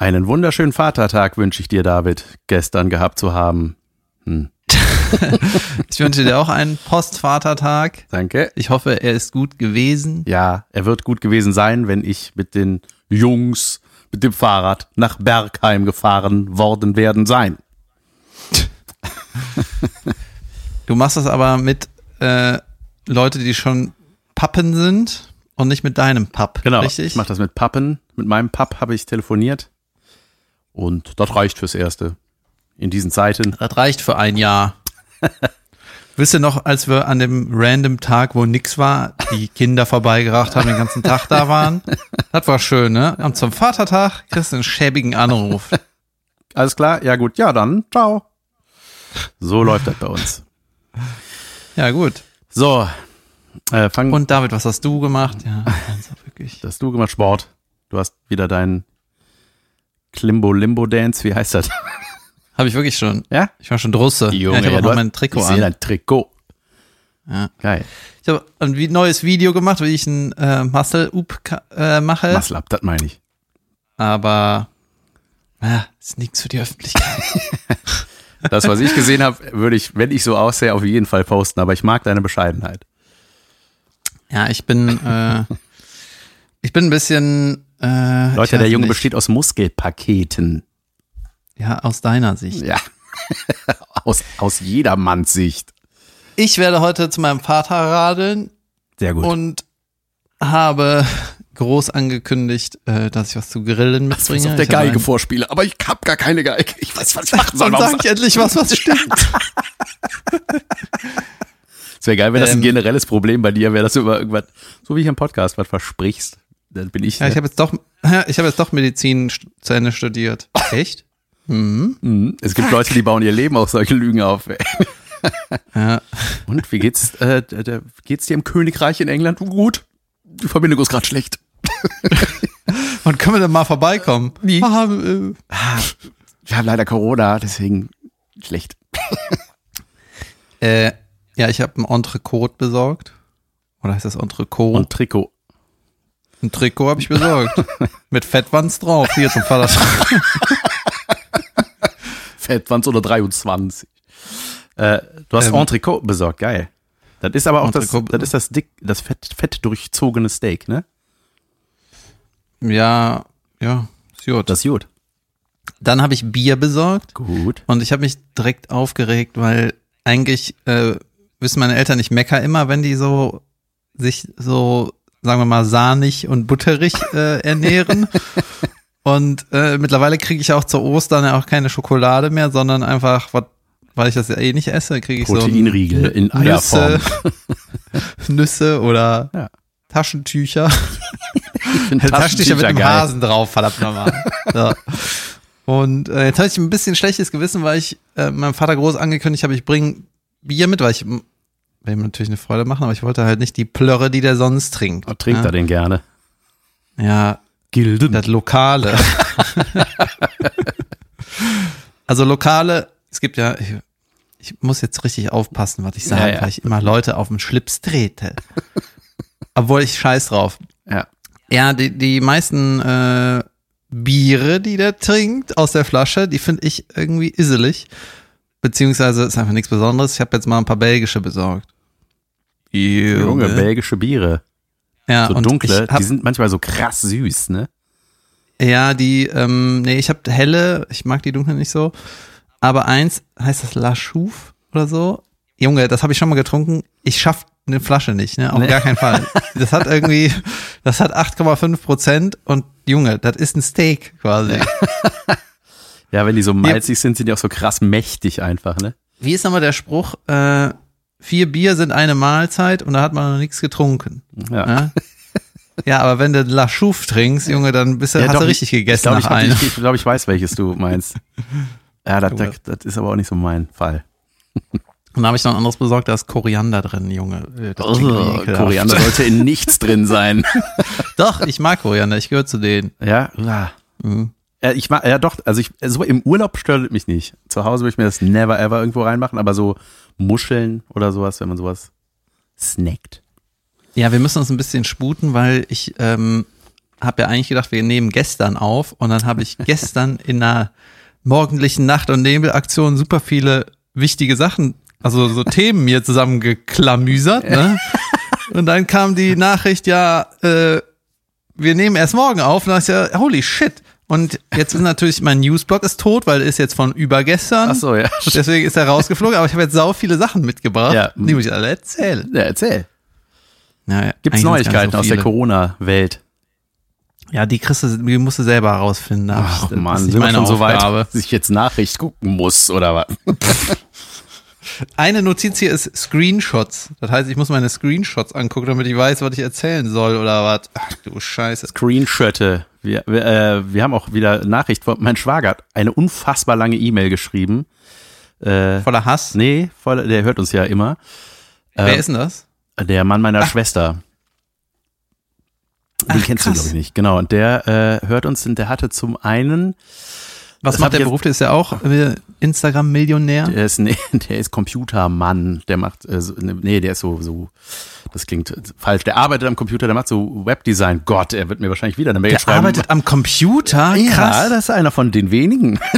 Einen wunderschönen Vatertag wünsche ich dir, David, gestern gehabt zu haben. Hm. ich wünsche dir auch einen Postvatertag. Danke. Ich hoffe, er ist gut gewesen. Ja, er wird gut gewesen sein, wenn ich mit den Jungs mit dem Fahrrad nach Bergheim gefahren worden werden sein. Du machst das aber mit äh, Leute, die schon Pappen sind und nicht mit deinem Papp. Genau. Richtig? Ich mache das mit Pappen. Mit meinem Papp habe ich telefoniert. Und das reicht fürs Erste. In diesen Zeiten. Das reicht für ein Jahr. Wisst ihr noch, als wir an dem random Tag, wo nix war, die Kinder vorbeigebracht haben, den ganzen Tag da waren? Das war schön, ne? Und zum Vatertag kriegst du einen schäbigen Anruf. Alles klar? Ja gut, ja dann, ciao. So läuft das bei uns. Ja, gut. So, äh. Und David, was hast du gemacht? Ja, also wirklich. Das hast du gemacht Sport. Du hast wieder deinen Klimbo Limbo Dance, wie heißt das? Habe ich wirklich schon. Ja? Ich war schon Drusse. Junge, ja, ich habe ja, auch mein Trikot ich an. dein Trikot. Ja. Geil. Ich habe ein neues Video gemacht, wie ich ein äh, Muscle-Up äh, mache. Muscle up, das meine ich. Aber ja, ist nichts für die Öffentlichkeit. Das, was ich gesehen habe, würde ich, wenn ich so aussehe, auf jeden Fall posten, aber ich mag deine Bescheidenheit. Ja, ich bin, äh, ich bin ein bisschen. Äh, ich Leute, der Junge nicht. besteht aus Muskelpaketen. Ja, aus deiner Sicht. Ja. aus, aus jedermanns Sicht. Ich werde heute zu meinem Vater radeln Sehr gut. und habe groß angekündigt, äh, dass ich was zu grillen das mitbringe. auf der Ich Geige vorspiele, aber ich hab gar keine Geige. Ich weiß, was ich machen soll. Dann sag ich endlich was, was stimmt. Es wäre geil, wenn das ein Ähm, generelles Problem bei dir wäre, dass du über irgendwas, so wie ich im Podcast, was versprichst. Dann bin ich. ja, ich habe jetzt doch, ich habe jetzt doch Medizin zu Ende studiert. Echt? Mhm. Mhm. es gibt Leute, die bauen ihr Leben auf solche Lügen auf. ey. Ja. Und wie geht's, äh, geht's dir im Königreich in England? Gut. Die Verbindung ist gerade schlecht. Wann können wir denn mal vorbeikommen? Wie? Ah, äh, Wir haben leider Corona, deswegen schlecht. Äh, ja, ich habe ein Entrecote besorgt. Oder heißt das Entrecote? Und Trikot. Ein Trikot habe ich besorgt. Mit Fettwanz drauf. Hier zum Vatertag. Fettwanz oder 23. Äh, du hast Ähm. Entrecot besorgt, geil. Das ist aber auch das, das ist das dick, das fett, fett durchzogene Steak, ne? ja, ja, ist gut. Das ist gut. Dann habe ich Bier besorgt. Gut. Und ich habe mich direkt aufgeregt, weil eigentlich äh, wissen meine Eltern, ich mecker immer, wenn die so sich so, sagen wir mal, sahnig und butterig äh, ernähren. und äh, mittlerweile kriege ich auch zu Ostern ja auch keine Schokolade mehr, sondern einfach, was, weil ich das ja eh nicht esse, kriege ich Proteinriegel so in Nüsse, Eierform. Nüsse oder Ja. Taschentücher. Taschentücher mit einem. Hasen drauf, verdammt nochmal. so. Und äh, jetzt hatte ich ein bisschen schlechtes Gewissen, weil ich äh, meinem Vater groß angekündigt habe, ich bringe Bier mit, weil ich will ihm natürlich eine Freude machen, aber ich wollte halt nicht die Plörre, die der sonst trinkt. Oh, trinkt ja? er den gerne? Ja, Gilden. das Lokale. also Lokale, es gibt ja, ich, ich muss jetzt richtig aufpassen, was ich sage, Ja, ja. weil ich immer Leute auf den Schlips trete. Obwohl ich scheiß drauf. Ja. Ja, die, die meisten äh, Biere, die der trinkt aus der Flasche, die finde ich irgendwie isselig. Beziehungsweise ist einfach nichts Besonderes. Ich habe jetzt mal ein paar belgische besorgt. Junge, belgische Biere. ja, So und dunkle, hab, die sind manchmal so krass süß, ne? Ja, die, ähm, nee, ich habe helle, ich mag die dunklen nicht so. Aber eins, heißt das La Chouffe oder so? Junge, das habe ich schon mal getrunken. Ich schaff eine Flasche nicht, ne? Auf Nee. gar keinen Fall. Das hat irgendwie, das hat 8,5 Prozent und Junge, das ist ein Steak quasi. Ja, wenn die so malzig sind, sind die auch so krass mächtig einfach, ne? Wie ist nochmal der Spruch? Äh, vier Bier sind eine Mahlzeit und da hat man noch nichts getrunken. Ja. Ja, ja aber wenn du La Chouffe trinkst, Junge, dann bist du, Ja, hast doch, du richtig gegessen ich glaub, ich, ich, glaube, ich weiß, welches du meinst. Ja, das, das, das ist aber auch nicht so mein Fall. Und da habe ich noch ein anderes besorgt, da ist Koriander drin, Junge. Äh, das ekelhaft. Koriander sollte in nichts drin sein. Doch, ich mag Koriander, ich gehöre zu denen. Ja, ja. Mhm. Ja, ich mag, ja doch, also ich, so im Urlaub stört mich nicht. Zu Hause würde ich mir das never ever irgendwo reinmachen, aber so Muscheln oder sowas, wenn man sowas snackt. Ja, wir müssen uns ein bisschen sputen, weil ich ähm, habe ja eigentlich gedacht, wir nehmen gestern auf und dann habe ich gestern in einer morgendlichen Nacht- und Nebelaktion super viele wichtige Sachen, also so Themen mir zusammengeklamüsert, ne? Und dann kam die Nachricht, ja, äh, wir nehmen erst morgen auf. Und dann ich, ja, holy shit. Und jetzt ist natürlich, mein Newsblog ist tot, weil er ist jetzt von übergestern. Ach so, ja. Deswegen ist er rausgeflogen. Aber ich habe jetzt sau viele Sachen mitgebracht, Ja. die muss ich alle erzählen. Ja, erzähl. Ja, Gibt eigentlich es sind's gar Neuigkeiten so aus der. Corona-Welt? Ja, die kriegst du, die musst du selber herausfinden. Ach das man, ist nicht sind wir meine schon so weit, dass ich jetzt Nachricht gucken muss oder was? Eine Notiz hier ist Screenshots. Das heißt, ich muss meine Screenshots angucken, damit ich weiß, was ich erzählen soll oder was. Ach du Scheiße. Screenshotte. Wir, wir, äh, wir haben auch wieder Nachricht von mein Schwager hat eine unfassbar lange E-Mail geschrieben. Äh, Voller Hass. nee, voll, der hört uns ja immer. Wer Ähm, ist denn das? Der Mann meiner Schwester. Den Ach, kennst du, krass. glaube ich, nicht. Genau. Und der äh, hört uns und der hatte zum einen, Was das macht der Beruf? Der ist ja auch äh, Instagram-Millionär. der ist, nee, der ist Computermann. Der macht, äh, so, nee, der ist so, so, das klingt falsch. Der arbeitet am Computer, der macht so Webdesign. Gott, er wird mir wahrscheinlich wieder eine Mail Der schreiben. arbeitet am Computer? Ja, Krass. das ist einer von den wenigen.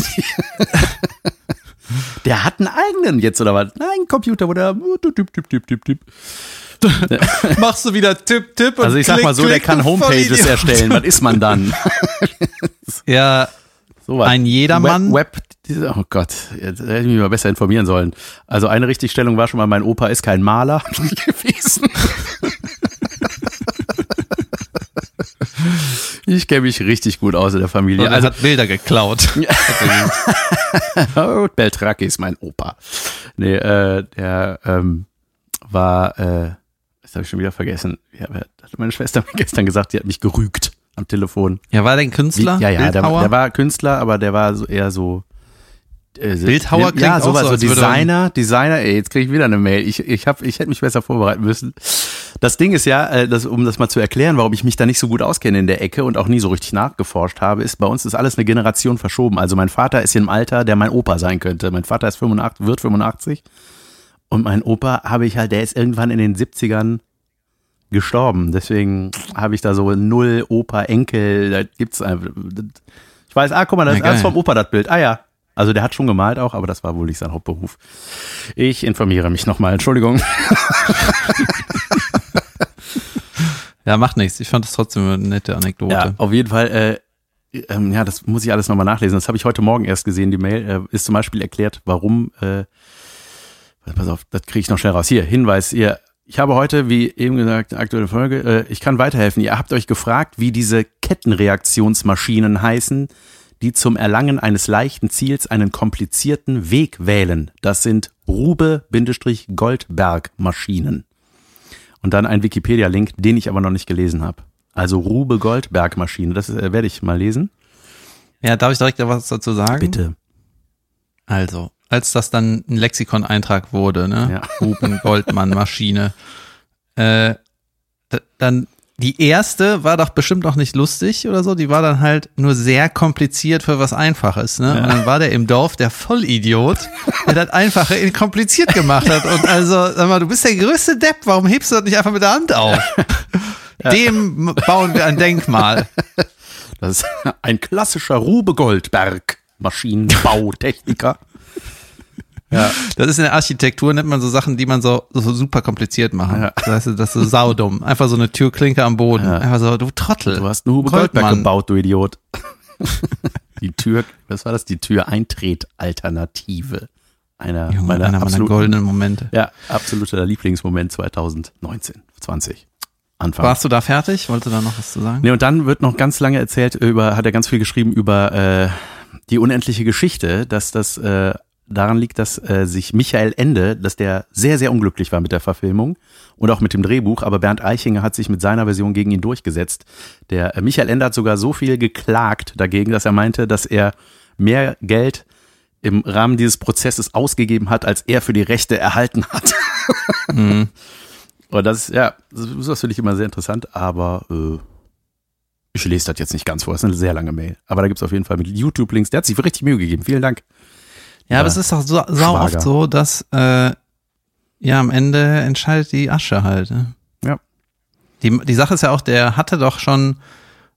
Der hat einen eigenen jetzt oder was? Nein, Computer, wo der tipp, tipp, tipp, tipp, tipp. Machst du wieder Tipp, Tipp und Also ich sag klick, mal so, der kann Homepages erstellen. Was ist man dann? Ja, So was. Ein Jedermann? Web, Web diese- oh Gott, jetzt hätte ich mich mal besser informieren sollen. Also eine Richtigstellung war schon mal, mein Opa ist kein Maler gewesen. Ich kenne mich richtig gut aus in der Familie. er Also hat Bilder geklaut. Oh, Beltracchi ist mein Opa. Nee, äh, der ähm, war, äh, das habe ich schon wieder vergessen. Ja, hat meine Schwester mir gestern gesagt, die hat mich gerügt am Telefon. Ja, war der ein Wie, Künstler? ja, ja, der, der war Künstler, aber der war so eher so. Äh, Bildhauer klingt ja, sowas, so, so Designer, Designer, ey, jetzt kriege ich wieder eine Mail. Ich, ich, hab, ich hätte mich besser vorbereiten müssen. Das Ding ist ja, äh, das, um das mal zu erklären, warum ich mich da nicht so gut auskenne in der Ecke und auch nie so richtig nachgeforscht habe, ist, bei uns ist alles eine Generation verschoben. Also mein Vater ist im Alter, der mein Opa sein könnte. Mein Vater ist 85, wird 85. Und mein Opa habe ich halt, der ist irgendwann in den 70ern gestorben. Deswegen habe ich da so null Opa, Enkel, da gibt's einfach. Ich weiß, ah, guck mal, das Ja, ist alles geil. vom Opa, das Bild. Ah ja. Also der hat schon gemalt auch, aber das war wohl nicht sein Hauptberuf. Ich informiere mich nochmal, Entschuldigung. Ja, macht nichts. Ich fand das trotzdem eine nette Anekdote. Ja, auf jeden Fall, äh, ähm, ja, das muss ich alles nochmal nachlesen. Das habe ich heute Morgen erst gesehen, die Mail. Äh, ist zum Beispiel erklärt, warum, äh, pass auf, das kriege ich noch schnell raus. Hier, Hinweis, ihr, ich habe heute, wie eben gesagt, aktuelle Folge, äh, ich kann weiterhelfen. Ihr habt euch gefragt, wie diese Kettenreaktionsmaschinen heißen, die zum Erlangen eines leichten Ziels einen komplizierten Weg wählen. Das sind Rube-Goldberg-Maschinen. Und dann ein Wikipedia-Link, den ich aber noch nicht gelesen habe. Also Rube Goldberg Maschine, das äh, werde ich mal lesen. Ja, darf ich direkt was dazu sagen? Bitte. Also, als das dann ein Lexikon-Eintrag wurde, ne? Ja. Goldmann Maschine. Äh, dann die erste war doch bestimmt noch nicht lustig oder so. Die war dann halt nur sehr kompliziert für was Einfaches, ne? Und dann war der im Dorf der Vollidiot, der das Einfache in kompliziert gemacht hat. Und also, sag mal, du bist der größte Depp. Warum hebst du das nicht einfach mit der Hand auf? Dem bauen wir ein Denkmal. Das ist ein klassischer Rube Goldberg Maschinenbautechniker. Ja, Das ist in der Architektur, nennt man so Sachen, die man so, so super kompliziert machen. Ja. Das heißt, das ist so saudumm. Einfach so eine Türklinke am Boden. Ja. Einfach so, du Trottel. du hast einen Rube Goldberg gebaut, du Idiot. Die Tür, was war das? Die Tür-Eintritt-Alternative. Einer Junge, meiner einer meiner goldenen Momente. ja, absoluter Lieblingsmoment 2019, 20. Anfang. Warst du da fertig? Wollte da noch was zu sagen? Nee, und dann wird noch ganz lange erzählt über, hat er ganz viel geschrieben über äh, die unendliche Geschichte, dass das äh, daran liegt, dass äh, sich Michael Ende, dass der sehr, sehr unglücklich war mit der Verfilmung und auch mit dem Drehbuch, aber Bernd Eichinger hat sich mit seiner Version gegen ihn durchgesetzt. Der äh, Michael Ende hat sogar so viel geklagt dagegen, dass er meinte, dass er mehr Geld im Rahmen dieses Prozesses ausgegeben hat, als er für die Rechte erhalten hat. Mhm. Und das, ja, das, das finde ich immer sehr interessant, aber äh, ich lese das jetzt nicht ganz vor. Das ist eine sehr lange Mail. Aber da gibt es auf jeden Fall mit YouTube-Links. Der hat sich richtig Mühe gegeben. Vielen Dank. Ja, aber es ist doch so, sau Schwager. oft so, dass äh, ja am Ende entscheidet die Asche halt. Ne? Ja. Die, die Sache ist ja auch, der hatte doch schon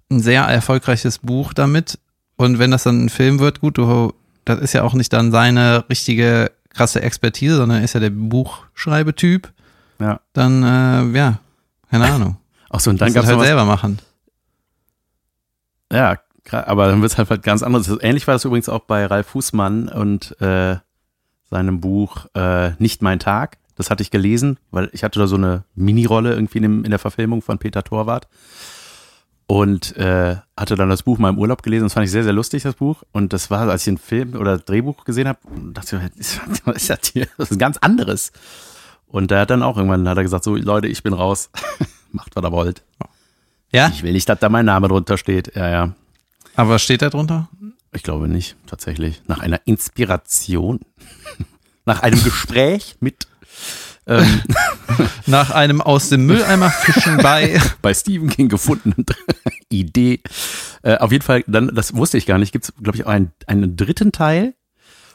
ein sehr erfolgreiches Buch damit. Und wenn das dann ein Film wird, gut, du, das ist ja auch nicht dann seine richtige krasse Expertise, sondern ist ja der Buchschreibetyp. Ja. Dann, äh, ja, keine Ahnung. Ach so, und dann gab es halt was, selber machen. ja, aber dann wird es halt was ganz anderes. Ähnlich war das übrigens auch bei Ralf Fußmann und äh, seinem Buch äh, Nicht mein Tag. Das hatte ich gelesen, weil ich hatte da so eine Mini-Rolle irgendwie in, dem, in der Verfilmung von Peter Torwart. Und äh, hatte dann das Buch mal im Urlaub gelesen. Das fand ich sehr, sehr lustig, das Buch. Und das war, als ich einen Film oder Drehbuch gesehen habe, dachte ich, was ist das hier? Das ist ganz anderes. Und da hat dann auch irgendwann hat er gesagt, so Leute, ich bin raus. Macht, was ihr wollt. Ja, Ich will nicht, dass da mein Name drunter steht. Ja, ja. Aber was steht da drunter? Ich glaube nicht, tatsächlich. Nach einer Inspiration. Nach einem Gespräch mit ähm, Nach einem aus dem Mülleimer fischen bei. bei Stephen King gefundenen Idee. Äh, auf jeden Fall, dann, das wusste ich gar nicht, gibt es, glaube ich, auch einen, einen dritten Teil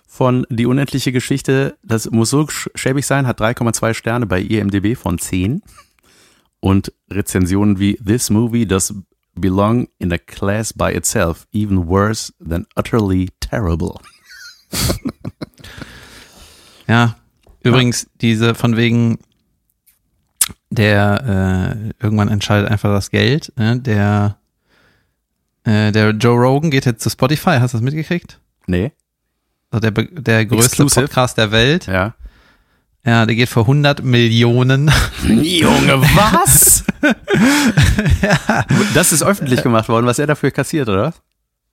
von Die unendliche Geschichte. Das muss so sch- schäbig sein, hat 3,2 Sterne bei IMDB von 10. Und Rezensionen wie This movie does belong in a class by itself, even worse than utterly terrible. Ja, übrigens, diese von wegen der äh, irgendwann entscheidet einfach das Geld. Ne? Der äh, der Joe Rogan geht jetzt zu Spotify. Hast du das mitgekriegt? Nee? Also der, der größte Exclusive. Podcast der Welt. Ja. Ja, der geht für 100 Millionen. Junge, was? Das ist öffentlich gemacht worden, was er dafür kassiert, oder?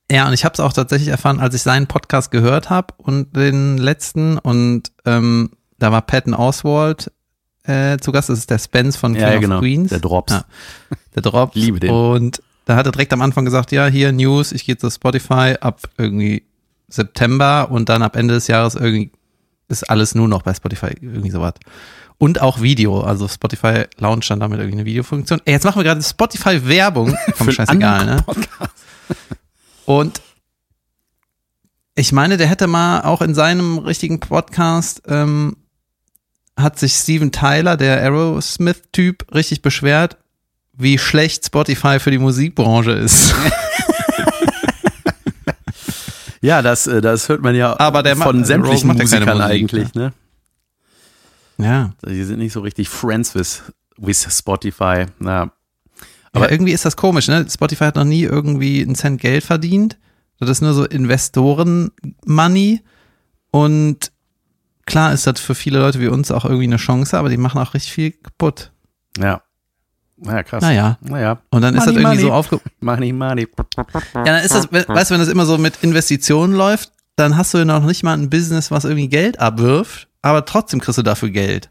Ja, und ich habe es auch tatsächlich erfahren, als ich seinen Podcast gehört habe und den letzten und ähm, da war Patton Oswald äh, zu Gast. Das ist der Spence von King Ja, ja, of genau. Queens. Der Drops. Ja. Der Drops. Liebe den. Und da hat er direkt am Anfang gesagt, ja, hier News, ich gehe zu Spotify ab irgendwie September und dann ab Ende des Jahres irgendwie ist alles nur noch bei Spotify, irgendwie sowas. Und auch Video, also Spotify launcht dann damit irgendwie eine Videofunktion. Ey, jetzt machen wir gerade Spotify-Werbung. Komm, Für scheißegal, ne? Und ich meine, der hätte mal auch in seinem richtigen Podcast ähm, hat sich Steven Tyler, der Aerosmith-Typ, richtig beschwert, wie schlecht Spotify für die Musikbranche ist. Ja, das, äh, das hört man ja Aber der von ma- sämtlichen Rogue macht ja Musikern Musik, eigentlich, ne? ja. Die sind nicht so richtig friends with, with Spotify. Na, Aber Aber- irgendwie ist das komisch, ne? Spotify hat noch nie irgendwie einen Cent Geld verdient. Das ist nur so Investoren-Money. Und klar ist das für viele Leute wie uns auch irgendwie eine Chance, aber die machen auch richtig viel kaputt. ja. Naja, krass. Naja. Naja. Und dann ist das Money, irgendwie so money. aufge Money, money. Ja, dann ist das, we- weißt du, wenn das immer so mit Investitionen läuft, dann hast du ja noch nicht mal ein Business, was irgendwie Geld abwirft, aber trotzdem kriegst du dafür Geld.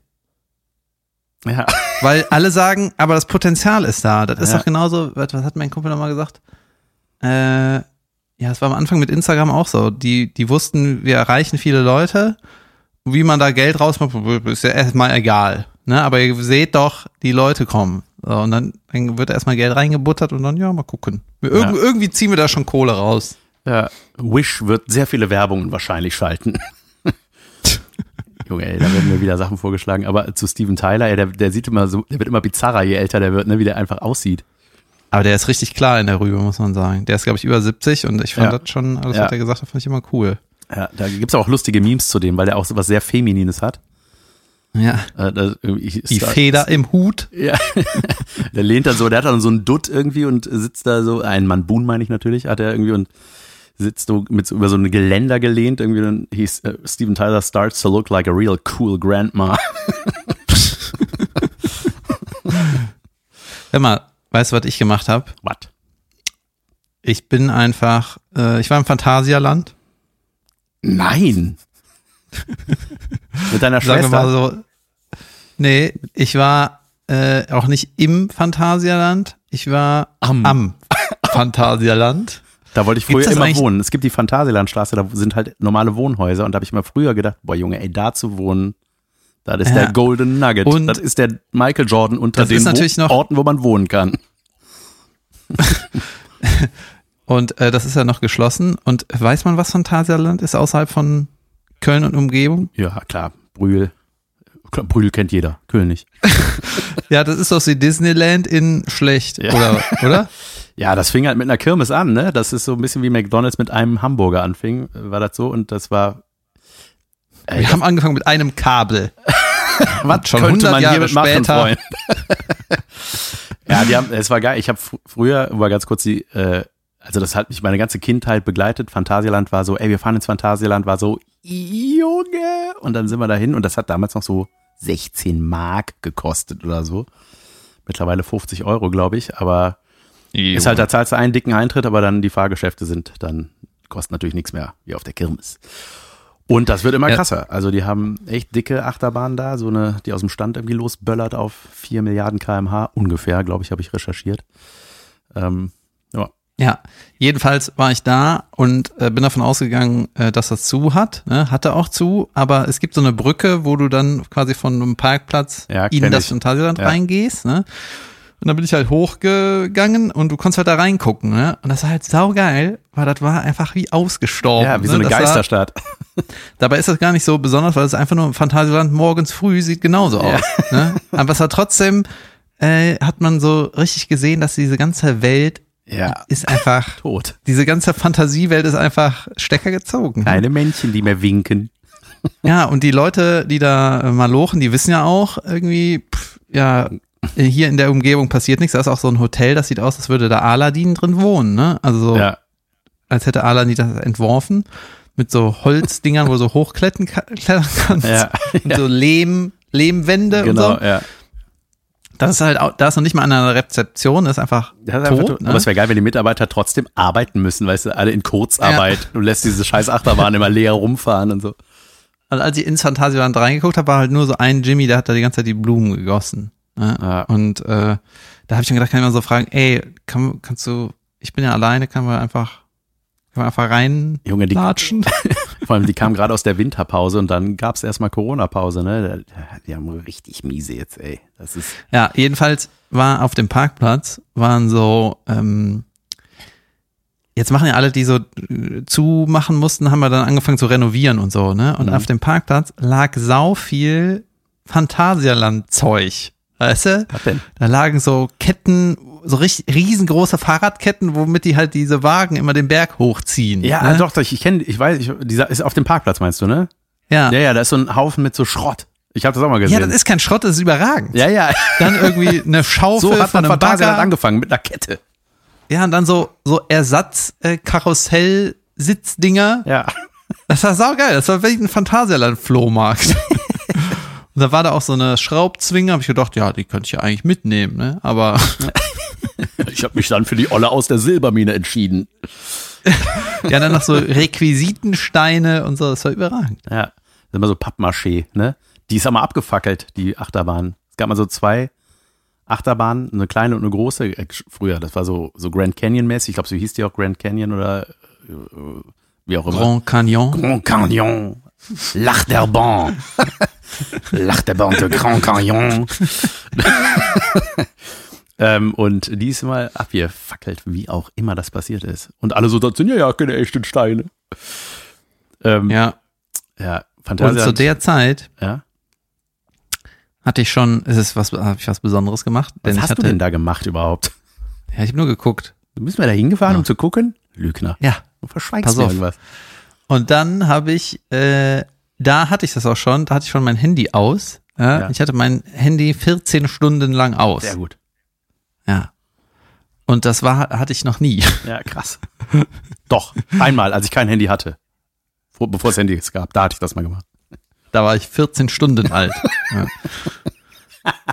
Ja. Weil alle sagen, aber das Potenzial ist da. Das ist Ja. doch genauso, was, was hat mein Kumpel nochmal gesagt? Äh, ja, es war am Anfang mit Instagram auch so. Die, die wussten, wir erreichen viele Leute. Wie man da Geld rausmacht, ist ja erstmal egal. Ne? Aber ihr seht doch, die Leute kommen. So, und dann, dann wird erstmal Geld reingebuttert und dann, ja, mal gucken. Wir, irg Ja. Irgendwie ziehen wir da schon Kohle raus. ja. Wish wird sehr viele Werbungen wahrscheinlich schalten. Junge, ey, da werden mir wieder Sachen vorgeschlagen. Aber zu Steven Tyler, ey, der, der sieht immer so, der wird immer bizarrer, je älter der wird, ne, wie der einfach aussieht. Aber der ist richtig klar in der Rübe, muss man sagen. Der ist, glaube ich, über 70 und ich fand Ja. das schon, alles, Ja. was er gesagt hat, fand ich immer cool. Ja, da gibt's auch lustige Memes zu dem, weil der auch so was sehr Feminines hat. Ja. Äh, Die Feder im Hut. Ja, der lehnt dann so, der hat dann so einen Dutt irgendwie und sitzt da so, ein Manbun meine ich natürlich, hat er irgendwie und sitzt so mit so über so ein Geländer gelehnt irgendwie dann hieß äh, Steven Tyler starts to look like a real cool grandma. Hör mal, weißt du, was ich gemacht habe? Was? Ich bin einfach, äh, ich war im Phantasialand. Nein. mit deiner Sagen wir Schwester. mal so. Nee, ich war äh, auch nicht im Phantasialand. Ich war Am. am Phantasialand. da wollte ich früher immer wohnen. Es gibt die Phantasialandstraße, da sind halt normale Wohnhäuser und da habe ich immer früher gedacht, boah Junge, ey, da zu wohnen, das ist Ja. der Golden Nugget. Und- das ist der Michael Jordan unter Das den ist natürlich wo noch- Orten, wo man wohnen kann. Und äh, das ist ja noch geschlossen. Und weiß man, was Phantasialand ist außerhalb von Köln und Umgebung? Ja, klar. Brühl, Brühl kennt jeder, König. Ja, das ist doch wie Disneyland in schlecht, Ja. oder? oder? Ja, das fing halt mit einer Kirmes an, ne? Das ist so ein bisschen wie McDonalds mit einem Hamburger anfing, war das so und das war Ey, Wir haben angefangen mit einem Kabel. was schon könnte 100 man Jahre machen, später. Freund? ja, die haben, es war geil. Ich habe fr früher, war ganz kurz die, äh, also das hat mich meine ganze Kindheit begleitet. Phantasialand war so, ey, wir fahren ins Phantasialand, war so, Junge. Und dann sind wir dahin und das hat damals noch so 16 Mark gekostet oder so. Mittlerweile 50 Euro, glaube ich, aber ist halt, da zahlst du einen dicken Eintritt, aber dann die Fahrgeschäfte sind, dann kostet natürlich nichts mehr, wie auf der Kirmes. Und das wird immer Ja. krasser. Also die haben echt dicke Achterbahnen da, so eine, die aus dem Stand irgendwie losböllert auf 4 Milliarden kmh, ungefähr, glaube ich, habe ich recherchiert. Ähm, ja. Ja, jedenfalls war ich da und äh, bin davon ausgegangen, äh, dass das zu hat. Ne? Hatte auch zu, aber es gibt so eine Brücke, wo du dann quasi von einem Parkplatz Ja, in das ich. Phantasialand Ja. reingehst. Ne? Und dann bin ich halt hochgegangen und du konntest halt da reingucken. Ne? Und das war halt saugeil, weil das war einfach wie ausgestorben. ja, wie so ne? eine Das war- Geisterstadt. Dabei ist das gar nicht so besonders, weil es einfach nur im Phantasialand morgens früh sieht genauso aus. Ne? Aber es war trotzdem, äh, hat man so richtig gesehen, dass diese ganze Welt Ja, ist einfach, tot. diese ganze Fantasiewelt ist einfach Stecker gezogen. Keine Männchen, die mehr winken. Ja, und die Leute, die da äh, mal lochen, die wissen ja auch irgendwie, pff, ja, hier in der Umgebung passiert nichts. Da ist auch so ein Hotel, das sieht aus, als würde da Aladdin drin wohnen, ne? Also so, Ja, als hätte Aladdin das entworfen. Mit so Holzdingern, wo du so hochklettern ka- klettern kannst. ja, Und so Lehm, Lehmwände genau, und so. ja. Das ist halt, auch, da ist noch nicht mal an einer Rezeption, das ist einfach Das ist tot. einfach, ne? Aber es wäre geil, wenn die Mitarbeiter trotzdem arbeiten müssen, weißt du, alle in Kurzarbeit. Du lässt diese scheiß Achterbahn immer leer rumfahren und so. Also als ich ins Phantasialand reingeguckt habe, war halt nur so ein Jimmy, der hat da die ganze Zeit die Blumen gegossen. Ne? Ja. Und äh, da habe ich dann gedacht, kann ich mal so fragen, ey, kann, kannst du, ich bin ja alleine, kann man einfach, kann man einfach rein Junge, die, latschen? vor allem, die kamen gerade aus der Winterpause und dann gab's erstmal Corona-Pause, ne? Die haben richtig miese jetzt, ey. Das ist, Ja, jedenfalls war auf dem Parkplatz, waren so, ähm, jetzt machen ja alle, die so äh, zumachen mussten, haben wir dann angefangen zu renovieren und so, ne? Und Mhm. auf dem Parkplatz lag sau viel Phantasialand-Zeug. Weißt du? was denn? Da lagen so Ketten, so richtig riesengroße Fahrradketten, womit die halt diese Wagen immer den Berg hochziehen. Ja, ne? doch, doch, ich kenne, ich weiß, ich, dieser ist auf dem Parkplatz, meinst du, ne? Ja. Ja, ja, da ist so ein Haufen mit so Schrott. Ich habe das auch mal ja, gesehen. das ist kein Schrott, das ist überragend. ja, ja. Dann irgendwie eine Schaufel So hat von man einem Phantasialand Bagger. angefangen mit einer Kette. Ja, und dann so, so Ersatz-Karussell-Sitzdinger. Ja. Das war saugeil. Das war wirklich ein Phantasialand-Flohmarkt. und da war da auch so eine Schraubzwinge. Habe ich gedacht, ja, die könnte ich ja eigentlich mitnehmen, ne? Aber Ich habe mich dann für die Olle aus der Silbermine entschieden. ja, dann noch so Requisitensteine und so. Das war überragend. Ja. Das ist immer so Pappmaché, ne? Die ist aber abgefackelt, die Achterbahn. Es gab mal so zwei Achterbahnen, eine kleine und eine große. Äh, Früher, das war so, so Grand Canyon-mäßig. Ich glaube, so hieß die auch Grand Canyon oder äh, wie auch immer. Grand Canyon. Grand Canyon. L'achterbahn. L'achterbahn de Grand Canyon. ähm, und die ist mal abgefackelt, wie auch immer das passiert ist. Und alle so, das sind ja ja keine echten Steine. Ähm, ja. Ja. ja, Und zu der Zeit ja. hatte ich schon, es ist was, habe ich was Besonderes gemacht. Was denn hast ich hatte, du denn da gemacht überhaupt? Ja, ich habe nur geguckt. Müssen wir da hingefahren, Ja. um zu gucken? Lügner. Ja. Du verschweigst Pass mir auf. irgendwas. Und dann habe ich, äh, da hatte ich das auch schon, da hatte ich schon mein Handy aus. Ja? Ja. Ich hatte mein Handy 14 Stunden lang aus. Sehr gut. Ja. Und das war, hatte ich noch nie. Ja, krass. Doch, einmal, als ich kein Handy hatte. Vor, bevor es Handys gab, da hatte ich das mal gemacht. Da war ich 14 Stunden alt. Ja.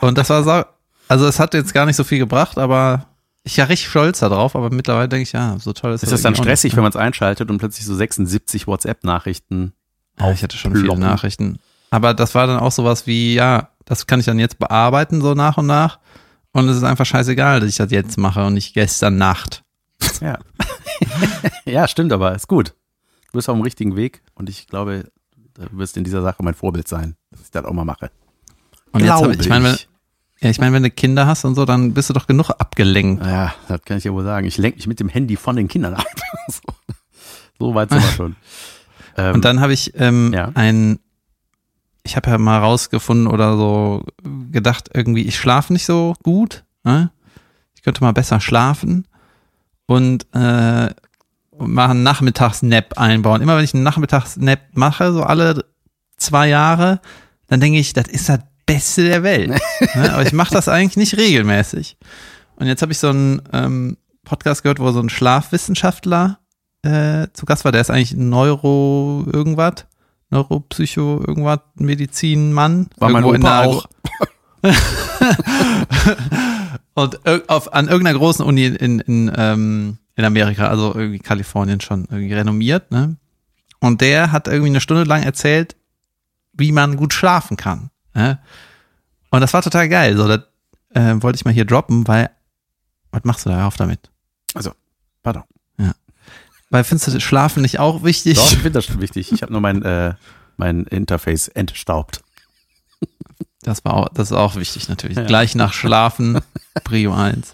Und das war so, also es hat jetzt gar nicht so viel gebracht, aber ich war richtig stolz darauf, aber mittlerweile denke ich, ja, so toll ist Ist das das dann stressig, nicht, wenn man es einschaltet und plötzlich so 76 WhatsApp-Nachrichten? Ja, ich hatte schon viele? Nachrichten. Aber das war dann auch sowas wie, ja, das kann ich dann jetzt bearbeiten, so nach und nach. Und es ist einfach scheißegal, dass ich das jetzt mache und nicht gestern Nacht. Ja. ja, stimmt, aber ist gut. Du bist auf dem richtigen Weg und ich glaube, du wirst in dieser Sache mein Vorbild sein, dass ich das auch mal mache. Und jetzt Glaube hab ich, ich meine, wenn, ja, ich meine, wenn du Kinder hast und so, dann bist du doch genug abgelenkt. Ja, das kann ich ja wohl sagen. Ich lenke mich mit dem Handy von den Kindern ab. so, so weit sind wir schon. Ähm, Und dann habe ich ähm, Ja. ein, ich habe ja mal rausgefunden oder so gedacht, irgendwie, ich schlafe nicht so gut. Ne? Ich könnte mal besser schlafen und äh, mal einen Nachmittagsnap einbauen. Immer wenn ich einen Nachmittagsnap mache, so alle zwei Jahre, dann denke ich, das ist das Beste der Welt. ne? Aber ich mache das eigentlich nicht regelmäßig. Und jetzt habe ich so einen ähm, Podcast gehört, wo so ein Schlafwissenschaftler äh, zu Gast war. Der ist eigentlich Neuro irgendwas. Neuropsycho irgendwas, Medizinmann. War mein irgendwo in Opa auch. und auf, an irgendeiner großen Uni in, in, ähm, in Amerika, also irgendwie Kalifornien schon irgendwie renommiert, ne? Und der hat irgendwie eine Stunde lang erzählt, wie man gut schlafen kann. Ne? Und das war total geil. So, das äh, wollte ich mal hier droppen, weil, was machst du da auf damit? Also, pardon. Weil findest du das Schlafen nicht auch wichtig? Doch, ich finde das schon wichtig. Ich habe nur mein, äh, mein Interface entstaubt. Das war auch, das ist auch wichtig natürlich. Ja. Gleich nach Schlafen, Prio 1.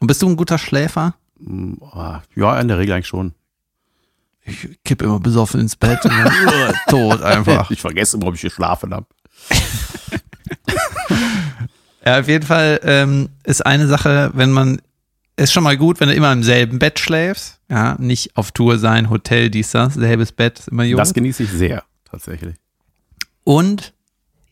Und bist du ein guter Schläfer? Mm, oh, Ja, in der Regel eigentlich schon. Ich kipp immer besoffen ins Bett und dann, uh, tot einfach. Ich vergesse, worum ich geschlafen habe. Ja, auf jeden Fall ähm, ist eine Sache, wenn man, ist schon mal gut, wenn du immer im selben Bett schläfst. Ja, nicht auf Tour sein, Hotel, dies, das, selbes Bett, ist immer gut. Das genieße ich sehr, tatsächlich. Und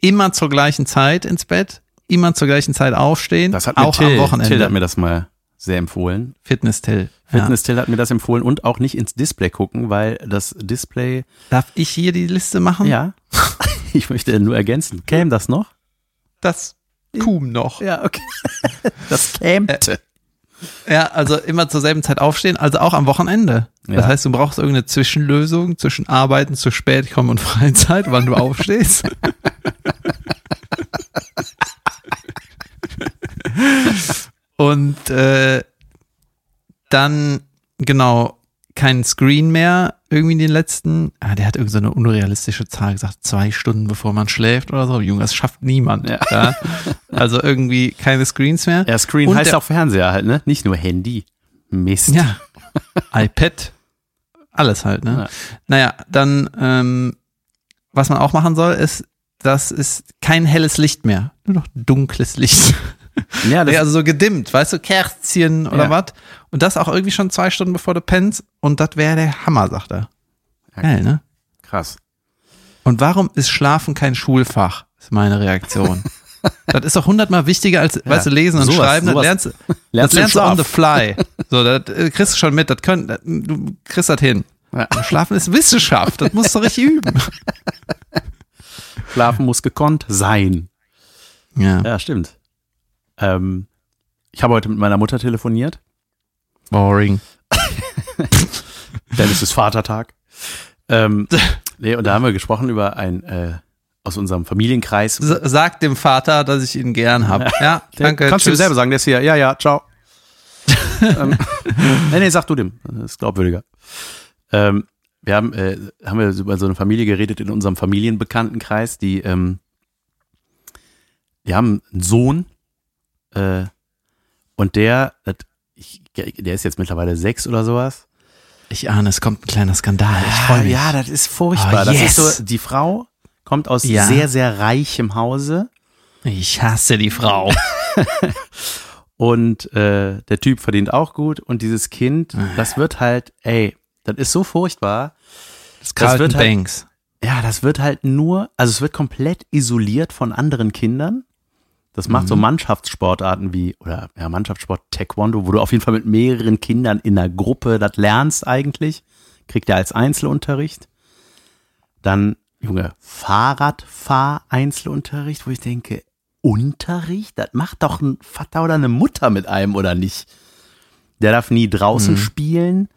immer zur gleichen Zeit ins Bett, immer zur gleichen Zeit aufstehen, Das hat mir auch Till, am Wochenende. Till hat mir das mal sehr empfohlen. Fitness-Till. Ja. Fitness-Till hat mir das empfohlen und auch nicht ins Display gucken, weil das Display, Darf ich hier die Liste machen? ja, ich möchte nur ergänzen, käme das noch? Das Kum noch. Ja, okay. Das kämte. Ja, also immer zur selben Zeit aufstehen, also auch am Wochenende. Das Ja. heißt, du brauchst irgendeine Zwischenlösung zwischen Arbeiten, zu spät kommen und Freizeit, wann du aufstehst. und äh, dann, genau, kein Screen mehr irgendwie in den letzten, ah, der hat irgendwie so eine unrealistische Zahl gesagt, zwei Stunden bevor man schläft oder so. Junge, das schafft niemand. Ja. Ja. Also irgendwie keine Screens mehr. Ja, Screen Und heißt auch Fernseher halt, ne? Nicht nur Handy. Mist. Ja. iPad. Alles halt, ne? Ja. Naja, dann, ähm, was man auch machen soll, ist, das ist kein helles Licht mehr. Nur noch dunkles Licht. Ja, das, Nee, also so gedimmt, weißt du, Kerzchen oder Ja. was. Und das auch irgendwie schon zwei Stunden bevor du pennst. Und das wäre der Hammer, sagt er. Ja. Geil, ne? krass. Und warum ist Schlafen kein Schulfach? Ist meine Reaktion. das ist doch hundertmal wichtiger als, weißt du, lesen und sowas- schreiben. Das sowas lernst, du- das lernst du im lernst du on the fly. So, das äh, kriegst du schon mit. Das können, das, du kriegst das hin. Ja. Schlafen ist Wissenschaft. Das musst du richtig üben. Schlafen muss gekonnt sein. Ja. Ja, stimmt. Ähm, ich habe heute mit meiner Mutter telefoniert, Boring. denn es ist Vatertag. Ähm, nee, und da haben wir gesprochen über ein äh, aus unserem Familienkreis. S sag dem Vater, dass ich ihn gern habe. Ja, danke. Kannst du dir tschüss. selber sagen, der ist hier. Ja, ja, ciao. ähm, nee, nee, sag du dem. Das ist glaubwürdiger. Ähm, wir haben, äh, haben wir über so eine Familie geredet in unserem Familienbekanntenkreis, die, ähm, die haben einen Sohn, äh, und der, das, der ist jetzt mittlerweile sechs oder sowas. Ich ahne, es kommt ein kleiner Skandal. Ich freue mich. Ja, das ist furchtbar. Oh, das yes. ist so, die Frau kommt aus Ja. sehr, sehr reichem Hause. Ich hasse die Frau. Und äh, der Typ verdient auch gut. Und dieses Kind, das wird halt, ey, das ist so furchtbar. Das Carlton wird halt- Banks. Ja, das wird halt nur, also es wird komplett isoliert von anderen Kindern. Das macht so Mhm. Mannschaftssportarten wie, oder ja, Mannschaftssport Taekwondo, wo du auf jeden Fall mit mehreren Kindern in einer Gruppe das lernst eigentlich. Kriegt er als Einzelunterricht. Dann, Junge, Fahrradfahr-Einzelunterricht, wo ich denke, Unterricht? Das macht doch ein Vater oder eine Mutter mit einem, oder nicht? Der darf nie draußen Mhm. spielen.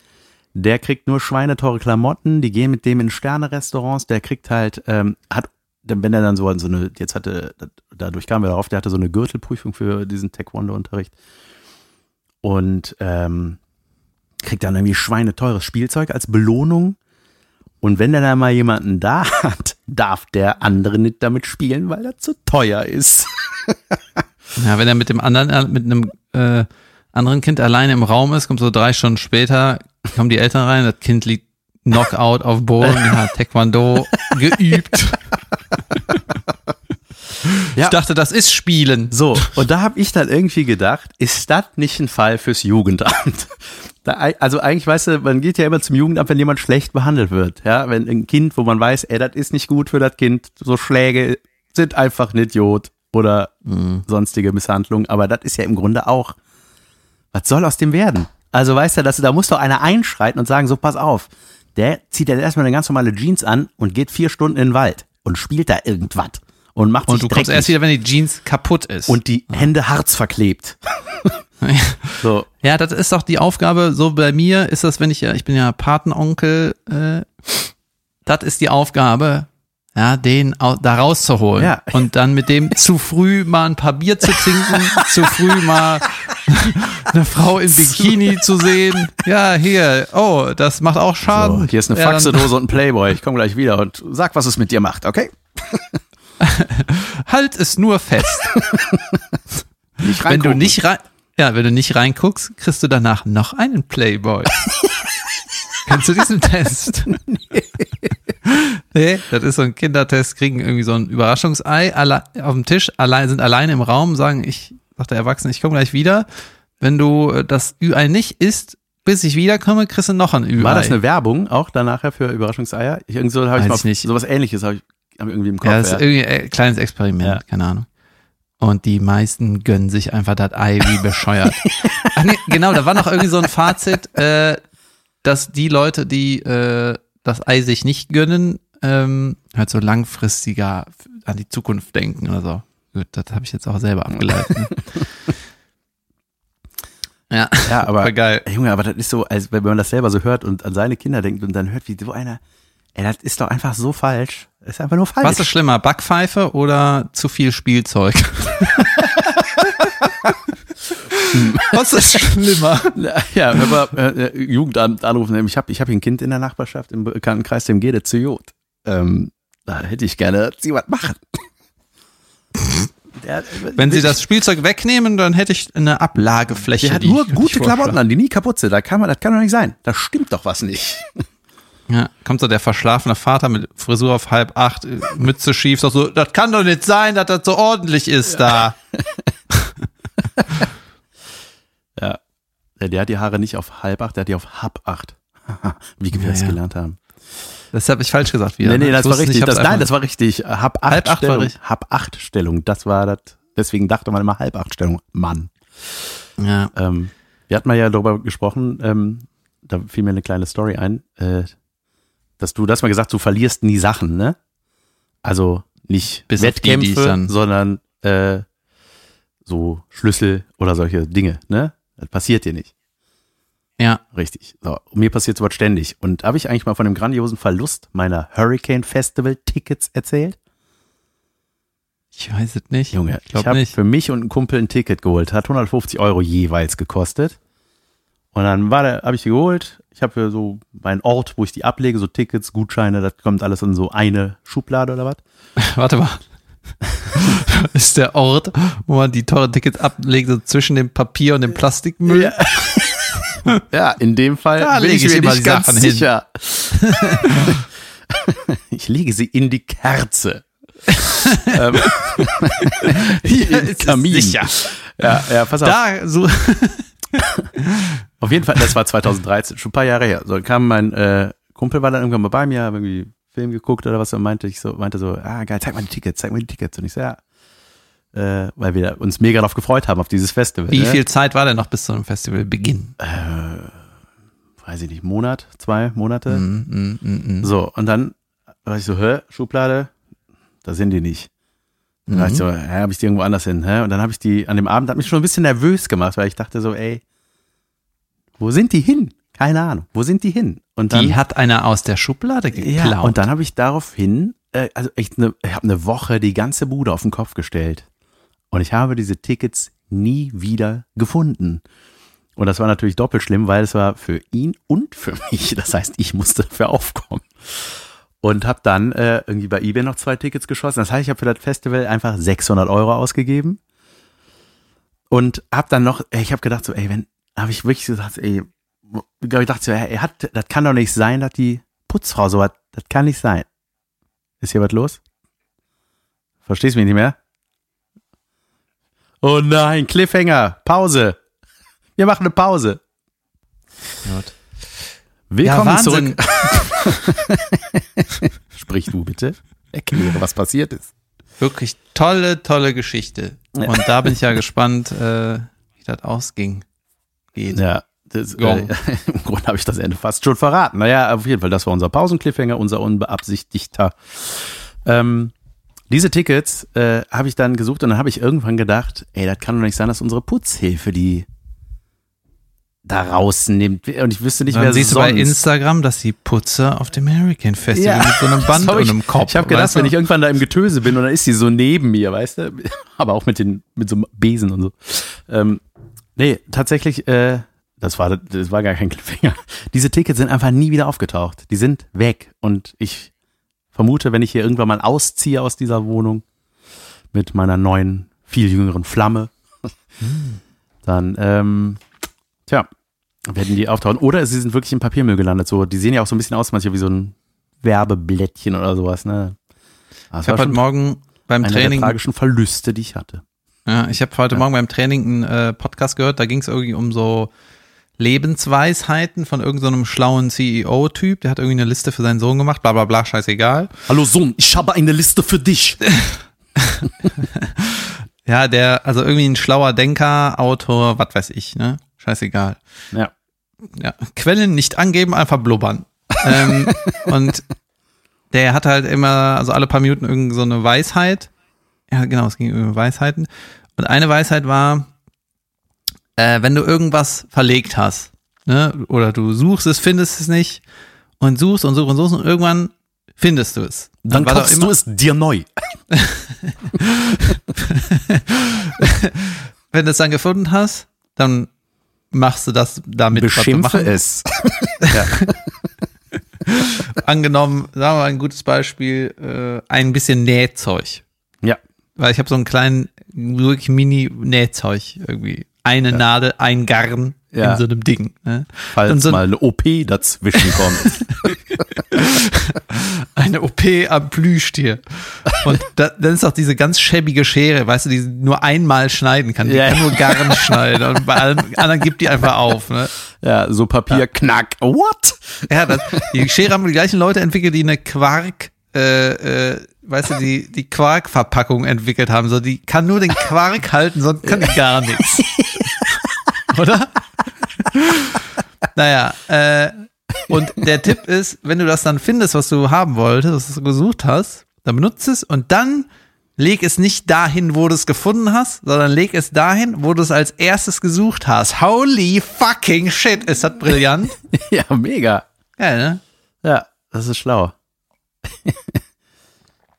Der kriegt nur schweineteure Klamotten, die gehen mit dem in Sterne-Restaurants, der kriegt halt, ähm, hat, dann- wenn er dann so, so eine, jetzt hatte, dadurch kamen wir darauf, der hatte so eine Gürtelprüfung für diesen Taekwondo-Unterricht und ähm, kriegt dann irgendwie schweineteures Spielzeug als Belohnung. Und wenn er dann mal jemanden da hat, darf der andere nicht damit spielen, weil er zu teuer ist. Ja, wenn er mit dem anderen, äh, mit einem äh, anderen Kind alleine im Raum ist, kommt so drei Stunden später, kommen die Eltern rein, das Kind liegt Knockout auf Boden, hat Taekwondo geübt. Ja. Ich dachte, das ist Spielen. So, und da habe ich dann irgendwie gedacht, ist das nicht ein Fall fürs Jugendamt? Da, also eigentlich, weißt du, man geht ja immer zum Jugendamt, wenn jemand schlecht behandelt wird. Ja, wenn ein Kind, wo man weiß, ey, das ist nicht gut für das Kind, so Schläge sind einfach ein Idiot oder Mhm. sonstige Misshandlung, aber das ist ja im Grunde auch, was soll aus dem werden? Also weißt du, dass, da muss doch einer einschreiten und sagen, so pass auf, der zieht jetzt erstmal eine ganz normale Jeans an und geht vier Stunden in den Wald und spielt da irgendwas und macht Und sich du kommst dreckig erst wieder, wenn die Jeans kaputt ist. und die Hände Harz verklebt. So, ja, das ist doch die Aufgabe. So bei mir ist das, wenn ich ja, ich bin ja Patenonkel, äh, das ist die Aufgabe, ja, den da rauszuholen. Ja. Und dann mit dem zu früh mal ein paar Bier zu trinken, zu früh mal eine Frau in Bikini zu sehen. Ja, hier, oh, das macht auch Schaden. so hier ist eine ja, Faxedose und ein Playboy. Ich komme gleich wieder und sag, was es mit dir macht, okay? Halt es nur fest. Nicht Wenn du nicht rein, ja, wenn du nicht reinguckst, kriegst du danach noch einen Playboy. Kennst du diesen Test? nee, das ist so ein Kindertest, kriegen irgendwie so ein Überraschungsei alle, auf dem Tisch, allein, sind alleine im Raum, sagen, ich, sagt der Erwachsene, ich komme gleich wieder. Wenn du äh, das Ü-Ei nicht isst, bis ich wiederkomme, kriegst du noch ein Ü-Ei. War das eine Werbung auch dann nachher für Überraschungseier? Ich, irgend so habe ich mal ich nicht. sowas ähnliches habe ich, hab ich irgendwie im Kopf. Ja, das ist ja. irgendwie ein kleines Experiment, Ja. keine Ahnung. Und die meisten gönnen sich einfach das Ei wie bescheuert. Ach nee, genau, da war noch irgendwie so ein Fazit, äh, dass die Leute, die äh, das Ei sich nicht gönnen, ähm, halt so langfristiger an die Zukunft denken oder so. Gut, das habe ich jetzt auch selber abgeleitet. ne? ja, ja, aber war geil. Junge, aber das ist so, als wenn man das selber so hört und an seine Kinder denkt und dann hört, wie so einer, ey, das ist doch einfach so falsch. Ist einfach nur falsch. Was ist schlimmer, Backpfeife oder zu viel Spielzeug? Was ist schlimmer? Ja, wenn wir äh, Jugendamt anrufen, ich habe ich hab hier ein Kind in der Nachbarschaft im Bekanntenkreis, dem geht es zu Jod. Ähm, da hätte ich gerne, dass sie was machen. Der, Wenn sie das Spielzeug wegnehmen, dann hätte ich eine Ablagefläche. der hat die nur gute Klamotten an, die nie kaputt sind. Da kann man, das kann doch nicht sein. Da stimmt doch was nicht. Ja, kommt so der verschlafene Vater mit Frisur auf halb acht, äh, Mütze schief, sagt so, das kann doch nicht sein, dass das so ordentlich ist da. Ja. Der, hat die Haare nicht auf halb acht, der hat die auf halb acht. Wie wir Ja, das ja. gelernt haben. Das habe ich falsch gesagt wieder. nee, nee, ne? das war richtig. nicht, ich Das, nein, das war richtig. Hab acht Halb acht war Stellung. richtig. Hab acht Stellung. Das war das. Deswegen dachte man immer halb acht Stellung. Mann. ja. Ähm, wir hatten mal ja darüber gesprochen, ähm, da fiel mir eine kleine Story ein, äh, dass du, das mal gesagt, du verlierst nie Sachen, ne? Also nicht Bis auf die, die Wettkämpfe, sondern äh, so Schlüssel oder solche Dinge, ne? Das passiert dir nicht. ja. Richtig. So, mir passiert sowas ständig. Und habe ich eigentlich mal von dem grandiosen Verlust meiner Hurricane Festival Tickets erzählt? Ich weiß es nicht. Junge, ich ich, habe nicht. für mich und einen Kumpel ein Ticket geholt. Hat 150 Euro jeweils gekostet. Und dann war der, habe ich die geholt. Ich habe für so meinen Ort, wo ich die ablege, so Tickets, Gutscheine, das kommt alles in so eine Schublade oder was. Warte mal. ist der Ort, wo man die teuren Tickets ablegt, so zwischen dem Papier und dem Plastikmüll? Ja. Ja, in dem Fall Da bin lege ich ich mir immer nicht die ganz Sachen hin. sicher. ich lege sie in die Kerze. ähm, Hier Kamin. sicher. Ja, ja, pass auf. Da, so. Auf jeden Fall, das war 2013, schon ein paar Jahre her. So kam mein äh, Kumpel war dann irgendwann mal bei mir, hab irgendwie Film geguckt oder was und meinte ich so, meinte so, ah geil, zeig mal die Tickets, zeig mal die Tickets. Und ich so, ja, äh, weil wir uns mega darauf gefreut haben auf dieses Festival. Wie ne? viel Zeit war denn noch bis zu einem Festivalbeginn? Weiß ich nicht, Monat, zwei Monate. Mm, mm, mm. So, und dann war ich so, hä, Schublade, da sind die nicht. Dann war ich so, hä, hab ich die irgendwo anders hin, hä? Und dann habe ich die an dem Abend, hat mich schon ein bisschen nervös gemacht, weil ich dachte so, ey, wo sind die hin? Keine Ahnung, wo sind die hin? Und dann, Die hat einer aus der Schublade geklaut. ja, und dann habe ich daraufhin, äh, also echt eine, ich habe eine Woche die ganze Bude auf den Kopf gestellt. Und ich habe diese Tickets nie wieder gefunden. Und das war natürlich doppelt schlimm, weil es war für ihn und für mich. Das heißt, ich musste dafür aufkommen. Und habe dann äh, irgendwie bei eBay noch zwei Tickets geschossen. Das heißt, ich habe für das Festival einfach 600 Euro ausgegeben. Und habe dann noch, ey, ich habe gedacht so, ey, wenn, habe ich wirklich gesagt, ey, ich glaub, ich dachte so, ey, er hat, das kann doch nicht sein, dass die Putzfrau so hat. Das kann nicht sein. Ist hier was los? Verstehst du mich nicht mehr? Oh nein, Cliffhanger, Pause. Wir machen eine Pause. Gut. Willkommen Ja, zurück. Sprich du bitte. Erkläre, was passiert ist. Wirklich tolle, tolle Geschichte. Ja. Und da bin ich ja gespannt, äh, wie das ausging. Geht. Ja, das, äh, im Grunde habe ich das Ende fast schon verraten. Naja, auf jeden Fall, das war unser Pausencliffhanger, unser unbeabsichtigter. Ähm, diese Tickets äh, habe ich dann gesucht und dann habe ich irgendwann gedacht, ey, das kann doch nicht sein, dass unsere Putzhilfe die da rausnimmt. Und ich wüsste nicht, Dann wer siehst sonst. du bei Instagram, dass die Putzer auf dem Hurricane Festival Ja. mit so einem Band und einem Kopf. Ich habe gedacht, weißt du? wenn ich irgendwann da im Getöse bin und dann ist sie so neben mir, weißt du? Aber auch mit den mit so einem Besen und so. Ähm, nee, tatsächlich, äh, das war das war gar kein Cliffhanger. Diese Tickets sind einfach nie wieder aufgetaucht. Die sind weg und ich vermute, wenn ich hier irgendwann mal ausziehe aus dieser Wohnung mit meiner neuen viel jüngeren Flamme, dann ähm, tja, werden die auftauchen. Oder sie sind wirklich im Papiermüll gelandet. So, die sehen ja auch so ein bisschen aus, manchmal wie so ein Werbeblättchen oder sowas. Ne? Das Ich habe heute Morgen beim einer Training, der tragischen Verluste, die ich hatte. ja, ich habe heute Morgen beim Training einen äh, Podcast gehört, da ging es irgendwie um so Lebensweisheiten von irgendeinem so einem schlauen CEO-Typ, der hat irgendwie eine Liste für seinen Sohn gemacht, bla bla bla, scheißegal. Hallo Sohn, ich habe eine Liste für dich. Ja, der, also irgendwie ein schlauer Denker, Autor, was weiß ich, ne? Scheißegal. Ja. ja, Quellen nicht angeben, einfach blubbern. ähm, und der hat halt immer, also alle paar Minuten irgend so eine Weisheit. Ja, genau, es ging über Weisheiten. Und eine Weisheit war, äh, wenn du irgendwas verlegt hast, ne, oder du suchst es, findest es nicht und suchst und suchst und suchst und irgendwann findest du es. Dann war doch kaufst du es dir neu. Wenn du es dann gefunden hast, dann machst du das damit, was du Beschimpfe es. angenommen, sagen wir mal ein gutes Beispiel, äh, ein bisschen Nähzeug. Ja. Weil ich habe so einen kleinen, wirklich Mini-Nähzeug irgendwie. Eine Nadel, ein Garn Ja. in so einem Ding. Ne? Falls so mal eine OP dazwischen kommt. Eine OP am Plüschtier. Und da, dann ist auch diese ganz schäbige Schere, weißt du, die nur einmal schneiden kann. Die Ja. kann nur Garn schneiden. Und bei allen anderen gibt die einfach auf. Ne? ja, so Papier, knack. What? Ja, das, die Schere haben die gleichen Leute entwickelt, die eine Quark, äh, äh, weißt du, die, die Quark-Verpackung entwickelt haben. So, die kann nur den Quark halten, sonst kann die gar nichts. Oder? naja, äh, und der Tipp ist, wenn du das dann findest, was du haben wolltest, was du gesucht hast, dann benutze es und dann leg es nicht dahin, wo du es gefunden hast, sondern leg es dahin, wo du es als erstes gesucht hast. Holy fucking shit, ist das brillant? Ja, mega. Ja, ne? Ja, das ist schlau.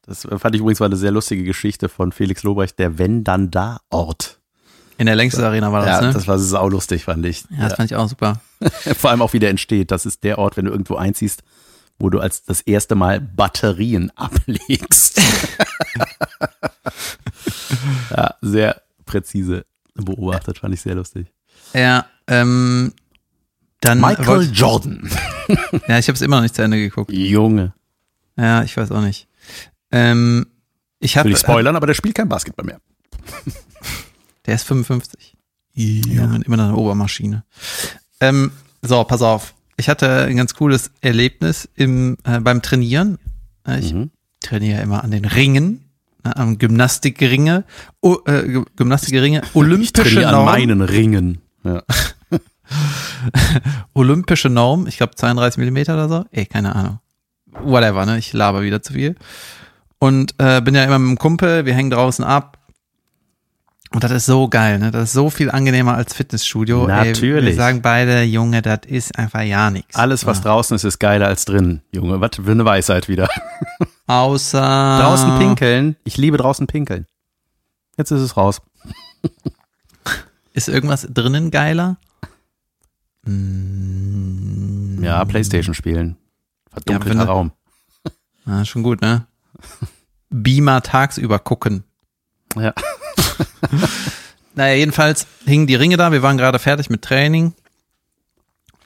Das fand ich übrigens mal eine sehr lustige Geschichte von Felix Lobrecht, der Wenn dann da Ort. In der längste Arena war das, ja, ne? das war saulustig, fand ich. ja, das fand ich auch super. Vor allem auch, wie der entsteht. Das ist der Ort, wenn du irgendwo einziehst, wo du als das erste Mal Batterien ablegst. ja, sehr präzise beobachtet, fand ich sehr lustig. Ja, ähm, dann Michael Jordan. ja, ich habe es immer noch nicht zu Ende geguckt. Junge. Ja, ich weiß auch nicht. Ähm, ich habe, Will ich spoilern, aber der spielt kein Basketball mehr. Der ist 55. Junge, immer noch eine Obermaschine. Ähm, so, pass auf. Ich hatte ein ganz cooles Erlebnis im, äh, beim Trainieren. Äh, Ich Mhm. trainiere immer an den Ringen, ne, am Gymnastikringe, o, äh, Gy- Gymnastikringe, olympische Trainiere an Norm. meinen Ringen. Ja. olympische Norm, ich glaube 32 Millimeter oder so. Ey, keine Ahnung. Whatever, ne? Ich laber wieder zu viel. Und äh, bin ja immer mit dem Kumpel, wir hängen draußen ab. Und das ist so geil, ne? Das ist so viel angenehmer als Fitnessstudio. Ey, Natürlich. wir sagen beide, Junge, das ist einfach ja nichts. Alles, was ja. draußen ist, ist geiler als drin. Junge, was für eine Weisheit wieder. Außer. Draußen pinkeln. Ich liebe draußen pinkeln. Jetzt ist es raus. Ist irgendwas drinnen geiler? Mm, Ja, Playstation spielen. Verdunkelter du- Raum. Ah, schon gut, ne? Beamer tagsüber gucken. Ja. Naja, jedenfalls hingen die Ringe da. Wir waren gerade fertig mit Training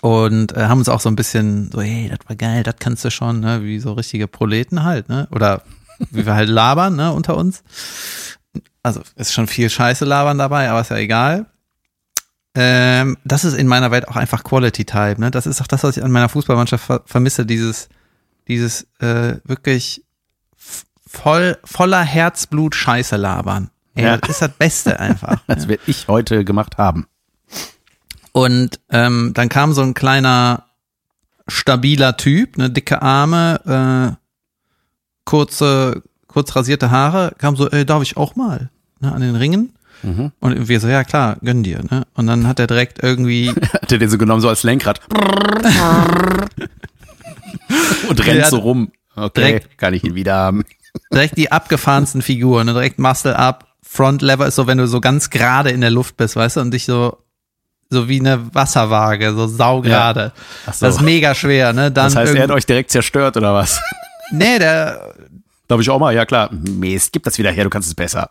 und äh, haben uns auch so ein bisschen so, hey, das war geil, das kannst du schon, ne? Wie so richtige Proleten halt, ne? Oder wie wir halt labern, ne? Unter uns. also ist schon viel Scheiße labern dabei, aber ist ja egal. Ähm, das ist in meiner Welt auch einfach Quality Time. Ne? Das ist auch das, was ich an meiner Fußballmannschaft ver vermisse. Dieses, dieses äh, wirklich voll voller Herzblut Scheiße labern. Ey, Ja. Das ist das Beste einfach. Das werde ich heute gemacht haben. Und ähm, dann kam so ein kleiner stabiler Typ, ne, dicke Arme, äh, kurze, kurz rasierte Haare, kam so, ey, darf ich auch mal ne, an den Ringen? Mhm. Und wir so, ja klar, gönn dir. Ne? Und dann hat er direkt irgendwie, Hat er den so genommen, so als Lenkrad. Und rennt Ja, so rum. Okay, direkt- kann ich ihn wieder haben. direkt die abgefahrensten Figuren, ne? direkt Muscle up, Front Lever ist so, wenn du so ganz gerade in der Luft bist, weißt du, und dich so so wie eine Wasserwaage, so saugerade. Ach so. Das ist mega schwer, ne? Dann Das heißt, er hat euch direkt zerstört, oder was? nee, der Glaube ich auch mal, ja klar. Mist, gib das wieder her, du kannst es besser.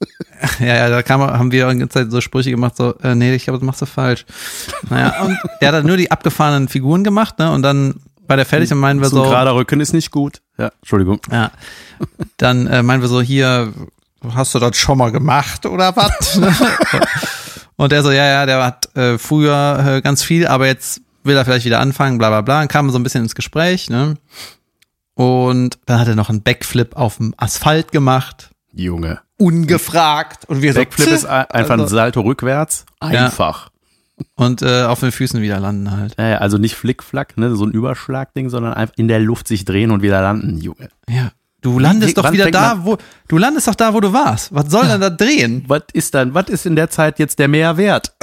Ja, ja, da kam, haben wir die ganze Zeit so Sprüche gemacht, so, äh, nee, ich glaube, das machst du falsch. Naja, und er hat dann nur die abgefahrenen Figuren gemacht, ne, und dann war der fertig und meinen wir So ein gerader Rücken ist nicht gut. Ja, Entschuldigung. ja, dann äh, meinen wir so, hier, hast du das schon mal gemacht oder was? und der so, ja, ja, der hat äh, früher äh, ganz viel, aber jetzt will er vielleicht wieder anfangen, bla bla bla, und kam so ein bisschen ins Gespräch, ne, und dann hat er noch einen Backflip auf dem Asphalt gemacht, Junge. ungefragt, und wir so, Backflip ist ein- einfach ein also- Salto rückwärts. Ja. Einfach. und äh, auf den Füßen wieder landen halt. Ja, ja, also nicht Flickflack, ne, so ein Überschlagding, sondern einfach in der Luft sich drehen und wieder landen, Junge. Ja. Du landest doch wieder da, wo du landest doch da, wo du warst. Was soll denn da drehen? Was ist dann, was ist in der Zeit jetzt der Mehrwert?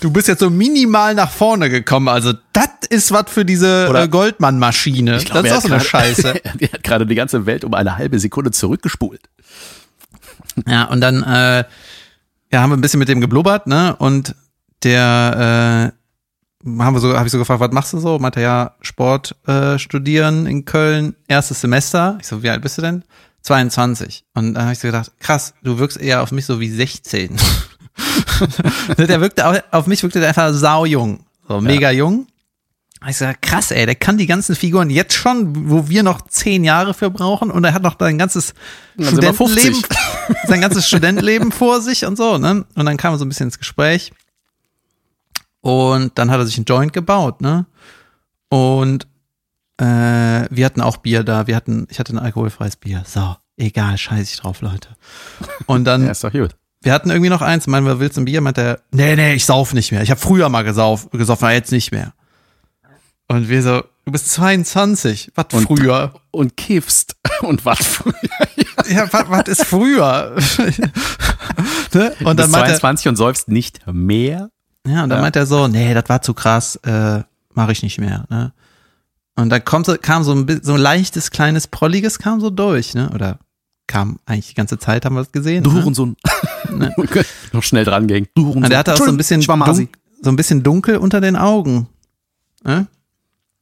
Du bist jetzt so minimal nach vorne gekommen. Also das ist was für diese äh, Goldmann-Maschine. Das ist auch so eine gerade- Scheiße. er hat gerade die ganze Welt um eine halbe Sekunde zurückgespult. Ja, und dann äh, ja, haben wir ein bisschen mit dem geblubbert, ne? Und der äh, haben wir so, habe ich so gefragt, was machst du so? Meinte ja, Sport äh, studieren in Köln, erstes Semester. Ich so, wie alt bist du denn? 22. Und dann habe ich so gedacht, krass, du wirkst eher auf mich so wie 16. der wirkte auf, auf mich wirkte der einfach saujung. So mega jung. Hab Ich so, krass, ey, der kann die ganzen Figuren jetzt schon, wo wir noch zehn Jahre für brauchen und er hat noch sein ganzes Studentenleben, 50. sein ganzes Studentenleben vor sich und so, ne? Und dann kam er so ein bisschen ins Gespräch. Und dann hat er sich einen Joint gebaut, ne? Und äh, wir hatten auch Bier da. Wir hatten, ich hatte ein alkoholfreies Bier. So, egal, scheiß ich drauf, Leute. Und dann, Ja, ist doch gut. wir hatten irgendwie noch eins. Meinen wir, willst du ein Bier? Meint er, nee, nee, ich sauf nicht mehr. Ich habe früher mal gesauf, gesoffen, aber jetzt nicht mehr. Und wir so, du bist 22. Was früher? Und kiffst. Und was früher. Ja, was, was ist früher? ne? Und dann bist meint er, 22 und säufst nicht mehr? Ja, und dann Ja. meint er so, nee, das war zu krass, äh, mache ich nicht mehr, ne? Und dann kommt so, kam so ein, so ein leichtes, kleines, prolliges kam so durch, ne? Oder kam eigentlich die ganze Zeit, haben wir das gesehen. Du ne? Hurensohn. Ne. Noch schnell dran gehen. Du Hurensohn. Und der hatte auch so ein bisschen, dun so ein bisschen dunkel unter den Augen. Ne?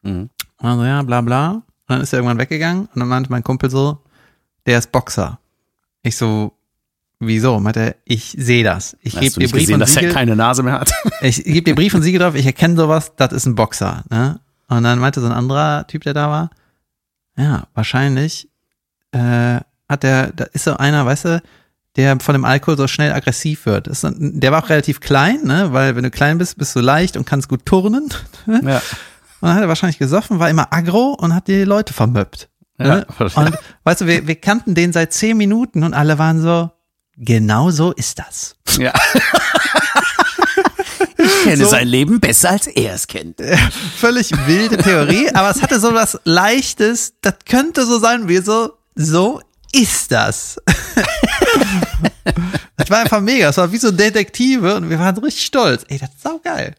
Mhm. Also ja, bla bla. Und dann ist er irgendwann weggegangen und dann meinte mein Kumpel so, der ist Boxer. Ich so, wieso? Meinte er, ich sehe das. Ich gebe dir Brief gesehen, und dass er Siegel. keine Nase mehr hat? ich gebe dir Brief und Siegel drauf, ich erkenne sowas, das ist ein Boxer. Ne? Und dann meinte so ein anderer Typ, der da war, ja, wahrscheinlich äh, hat der, da ist so einer, weißt du, der von dem Alkohol so schnell aggressiv wird. Ist, der war auch relativ klein, ne? weil wenn du klein bist, bist du leicht und kannst gut turnen. Und Ja. dann hat er wahrscheinlich gesoffen, war immer aggro und hat die Leute vermöppt. Ne? Ja. Und weißt du, wir, wir kannten den seit zehn Minuten und alle waren so, genau so ist das. ja. Ich kenne So. sein Leben besser, als er es kennt. völlig wilde Theorie, aber es hatte so was Leichtes, das könnte so sein wie so, so ist das. das war einfach mega, es war wie so Detektive und wir waren richtig stolz. Ey, das ist saugeil.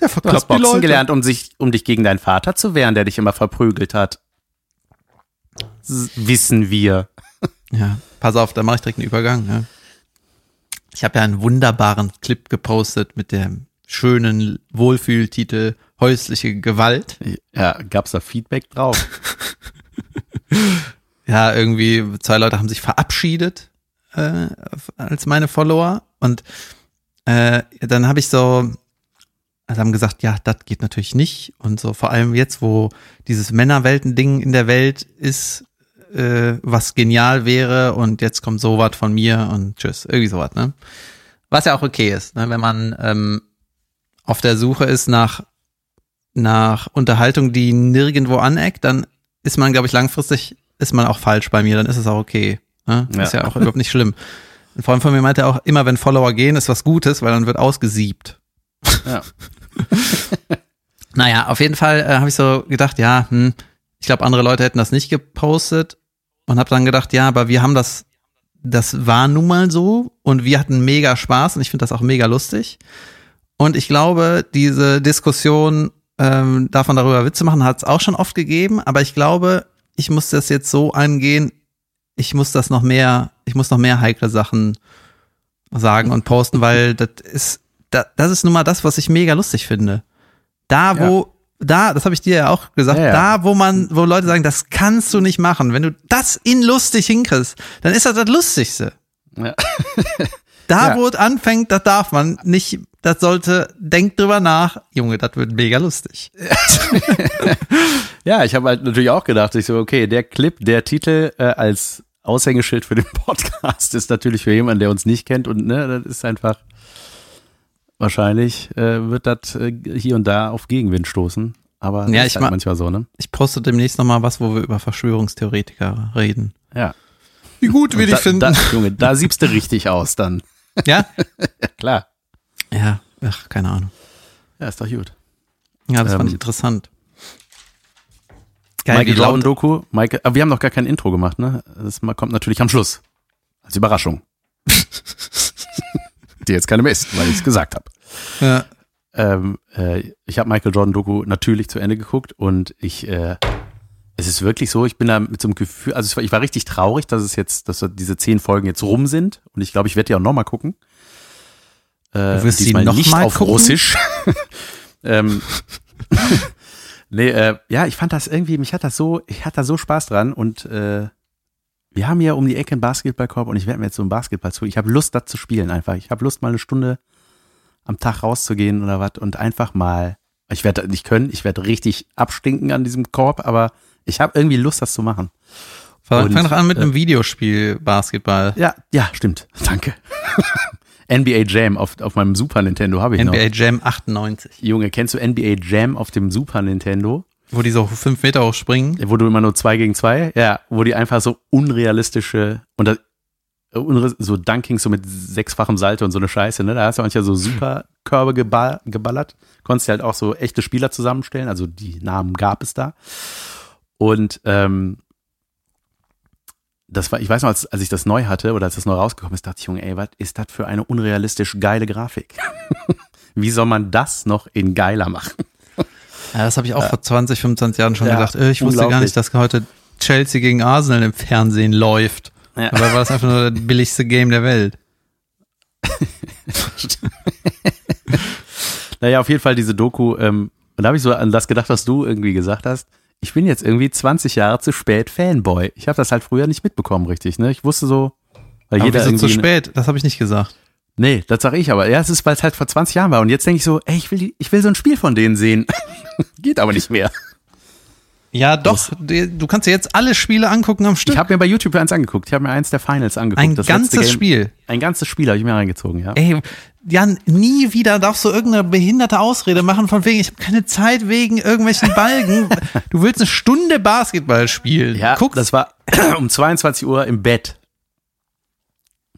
Der Du hast verkloppt die Boxen Leute. gelernt, um, sich, um dich gegen deinen Vater zu wehren, der dich immer verprügelt hat. S wissen wir. Ja, pass auf, da mache ich direkt einen Übergang. Ne? Ich habe ja einen wunderbaren Clip gepostet mit dem schönen Wohlfühltitel Häusliche Gewalt. Ja, gab's da Feedback drauf? ja, irgendwie zwei Leute haben sich verabschiedet äh, als meine Follower und äh, dann habe ich so, also haben gesagt, ja, das geht natürlich nicht und so vor allem jetzt, wo dieses Männerwelten-Ding in der Welt ist, äh, was genial wäre und jetzt kommt sowas von mir und tschüss, irgendwie sowas, ne? Was ja auch okay ist, ne? wenn man ähm, auf der Suche ist nach, nach Unterhaltung, die nirgendwo aneckt, dann ist man, glaube ich, langfristig ist man auch falsch bei mir, dann ist es auch okay. Ne? Ja. Ist ja auch überhaupt nicht schlimm. Ein Freund von mir meinte auch, immer wenn Follower gehen, ist was Gutes, weil dann wird ausgesiebt. Ja. Naja, auf jeden Fall äh, habe ich so gedacht, ja, hm, ich glaube, andere Leute hätten das nicht gepostet und habe dann gedacht, ja, aber wir haben das, das war nun mal so und wir hatten mega Spaß und ich finde das auch mega lustig. Und ich glaube, diese Diskussion ähm, davon darüber Witze machen hat es auch schon oft gegeben, aber ich glaube, ich muss das jetzt so angehen, ich muss das noch mehr, ich muss noch mehr heikle Sachen sagen und posten, weil das ist, da, das ist nun mal das, was ich mega lustig finde. Da, wo, da, das habe ich dir ja auch gesagt, Ja, ja. da, wo man, wo Leute sagen, das kannst du nicht machen. Wenn du das in lustig hinkriegst, dann ist das das Lustigste. Ja. Da, wo es anfängt, das darf man nicht, das sollte, denk drüber nach, Junge, das wird mega lustig. Ja, ich habe halt natürlich auch gedacht, ich so, okay, der Clip, der Titel äh, als Aushängeschild für den Podcast ist natürlich für jemanden, der uns nicht kennt und ne, das ist einfach wahrscheinlich äh, wird das äh, hier und da auf Gegenwind stoßen. Aber Ja, ist ich halt ma- manchmal so, ne? Ich poste demnächst noch mal was, wo wir über Verschwörungstheoretiker reden. Ja. Wie gut wir da, finden. Da, Junge, da siebst du richtig aus dann. ja? Ja, klar. Ja, ach, keine Ahnung. Ja, ist doch gut. Ja, das Ähm, fand ich interessant. Geil, Michael Jordan Doku, Michael, aber wir haben noch gar kein Intro gemacht, ne? Das mal- kommt natürlich am Schluss. Als Überraschung. Die jetzt keine mehr ist, weil ich es gesagt habe. ja, Ähm, äh, ich habe Michael Jordan Doku natürlich zu Ende geguckt und ich, äh, es ist wirklich so, ich bin da mit so einem Gefühl, also ich war, ich war richtig traurig, dass es jetzt, dass diese zehn Folgen jetzt rum sind und ich glaube, ich werde die auch nochmal gucken. Äh, Du wirst sie diesmal noch nicht mal auf gucken? Russisch. ähm, nee, äh, ja, ich fand das irgendwie, mich hat das so, ich hatte da so Spaß dran und äh, wir haben ja um die Ecke einen Basketballkorb und ich werde mir jetzt so einen Basketball zu. Ich habe Lust, das zu spielen einfach. Ich habe Lust, mal eine Stunde am Tag rauszugehen oder was und einfach mal. Ich werde nicht können, ich werde richtig abstinken an diesem Korb, aber ich habe irgendwie Lust, das zu machen. fang, fang doch an mit äh, einem Videospiel Basketball. Ja, ja, stimmt. Danke. NBA Jam auf, auf meinem Super Nintendo habe ich noch. NBA Jam 98, Junge, kennst du NBA Jam auf dem Super Nintendo? Wo die so fünf Meter hoch springen. Wo du immer nur zwei gegen zwei, ja, wo die einfach so unrealistische und das, so Dunkings so mit sechsfachem Salto und so eine Scheiße, ne? Da hast du manchmal so super Körbe geba- geballert. Konntest dir halt auch so echte Spieler zusammenstellen, also die Namen gab es da. Und ähm, das war, ich weiß noch, als, als ich das neu hatte oder als das neu rausgekommen ist, dachte ich, Junge, ey, was ist das für eine unrealistisch geile Grafik? Wie soll man das noch in geiler machen? Ja, das habe ich auch vor 20, 25 Jahren schon Ja, gedacht. Äh, ich wusste gar nicht, dass heute Chelsea gegen Arsenal im Fernsehen läuft. Ja. Aber war das einfach nur das billigste Game der Welt. Naja, auf jeden Fall diese Doku. Ähm, und da habe ich so an das gedacht, was du irgendwie gesagt hast. Ich bin jetzt irgendwie 20 Jahre zu spät Fanboy. Ich habe das halt früher nicht mitbekommen, richtig. Ne? Ich wusste so, weil Aber jeder wieso zu spät? Das habe ich nicht gesagt. Nee, das sage ich aber. Ja, es ist, weil es halt vor 20 Jahren war. Und jetzt denke ich so, ey, ich will, die- ich will so ein Spiel von denen sehen. Geht aber nicht mehr. Ja, doch. Du kannst dir jetzt alle Spiele angucken am Stück. Ich habe mir bei YouTube eins angeguckt. Ich habe mir eins der Finals angeguckt. Ein das ganzes. Spiel. Ein ganzes Spiel habe ich mir reingezogen, ja. Ey, Jan, nie wieder darfst du irgendeine behinderte Ausrede machen von wegen, ich habe keine Zeit wegen irgendwelchen Balken. du willst eine Stunde Basketball spielen. Ja, Guck, das war um 22 Uhr im Bett.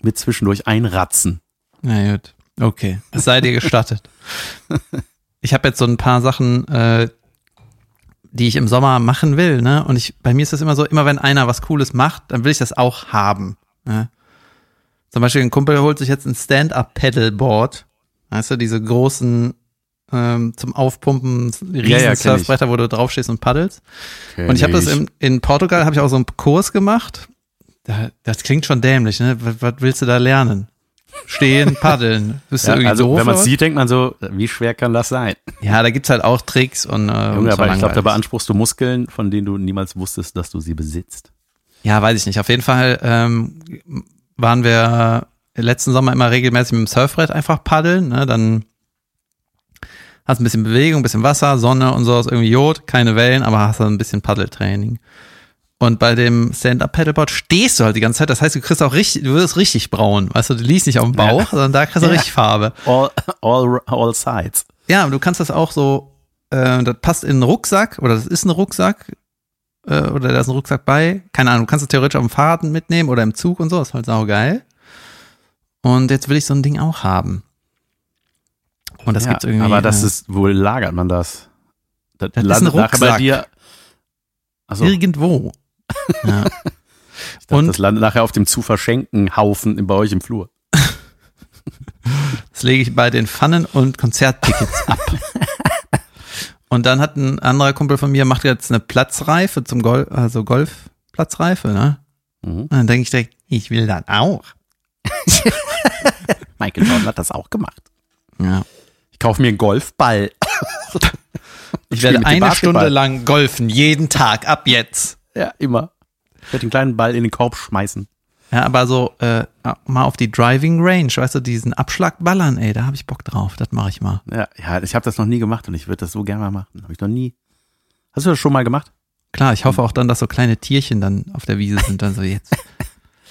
Mit zwischendurch einratzen. Na gut, okay. Es sei dir gestattet. Ich habe jetzt so ein paar Sachen, äh, die ich im Sommer machen will, ne? Und ich, bei mir ist das immer so, immer wenn einer was Cooles macht, dann will ich das auch haben. Ne? Zum Beispiel ein Kumpel holt sich jetzt ein Stand-Up-Pedalboard. Weißt du, diese großen ähm, zum Aufpumpen, riesen Ja, ja, kenn. Surfbretter, wo du draufstehst und paddelst. Und ich habe das Kenn im, in Portugal, habe ich auch so einen Kurs gemacht. Da, das klingt schon dämlich, ne? Was, was willst du da lernen? Stehen, paddeln. Bist du Ja, irgendwie also doof? wenn man es sieht, denkt man so, wie schwer kann das sein? Ja, da gibt's halt auch Tricks und, äh, und Junge, so aber ich glaube, da beanspruchst du Muskeln, von denen du niemals wusstest, dass du sie besitzt. Ja, weiß ich nicht. Auf jeden Fall ähm, waren wir letzten Sommer immer regelmäßig mit dem Surfbrett einfach paddeln. Ne? Dann hast ein bisschen Bewegung, ein bisschen Wasser, Sonne und so ist irgendwie Jod, keine Wellen, aber hast dann ein bisschen Paddeltraining. Und bei dem Stand-Up-Paddleboard stehst du halt die ganze Zeit. Das heißt, du kriegst auch richtig, du wirst richtig braun. Weißt du, du liest nicht auf dem Bauch, ja. sondern da kriegst du ja. richtig Farbe. All, all, all sides. Ja, du kannst das auch so, äh, das passt in einen Rucksack oder das ist ein Rucksack äh, oder da ist ein Rucksack bei. Keine Ahnung, du kannst es theoretisch auf dem Fahrrad mitnehmen oder im Zug und so. Das ist halt saugeil. Und jetzt will ich so ein Ding auch haben. Und das ja, gibt's irgendwie. Aber das äh, ist, wo lagert man das? Das, das ist ein Rucksack. Bei dir, also, Irgendwo. Ja. Ich dachte, und das landet nachher auf dem zu verschenken Haufen bei euch im Flur. das lege ich bei den Pfannen und Konzerttickets ab. und dann hat ein anderer Kumpel von mir, macht jetzt eine Platzreife zum Golf, also Golfplatzreife, ne? Mhm. Und dann denke ich direkt, ich will das auch. Michael Jordan hat das auch gemacht. Ja. Ich kaufe mir einen Golfball. ich werde eine Stunde lang golfen, jeden Tag, ab jetzt. Ja, immer. Ich werde den kleinen Ball in den Korb schmeißen. Ja, aber so äh, mal auf die Driving Range, weißt du, diesen Abschlag ballern, ey, da habe ich Bock drauf. Das mache ich mal. Ja, ja ich habe das noch nie gemacht und ich würde das so gerne mal machen. Habe ich noch nie. Hast du das schon mal gemacht? Klar, ich hoffe auch dann, dass so kleine Tierchen dann auf der Wiese sind, dann so jetzt.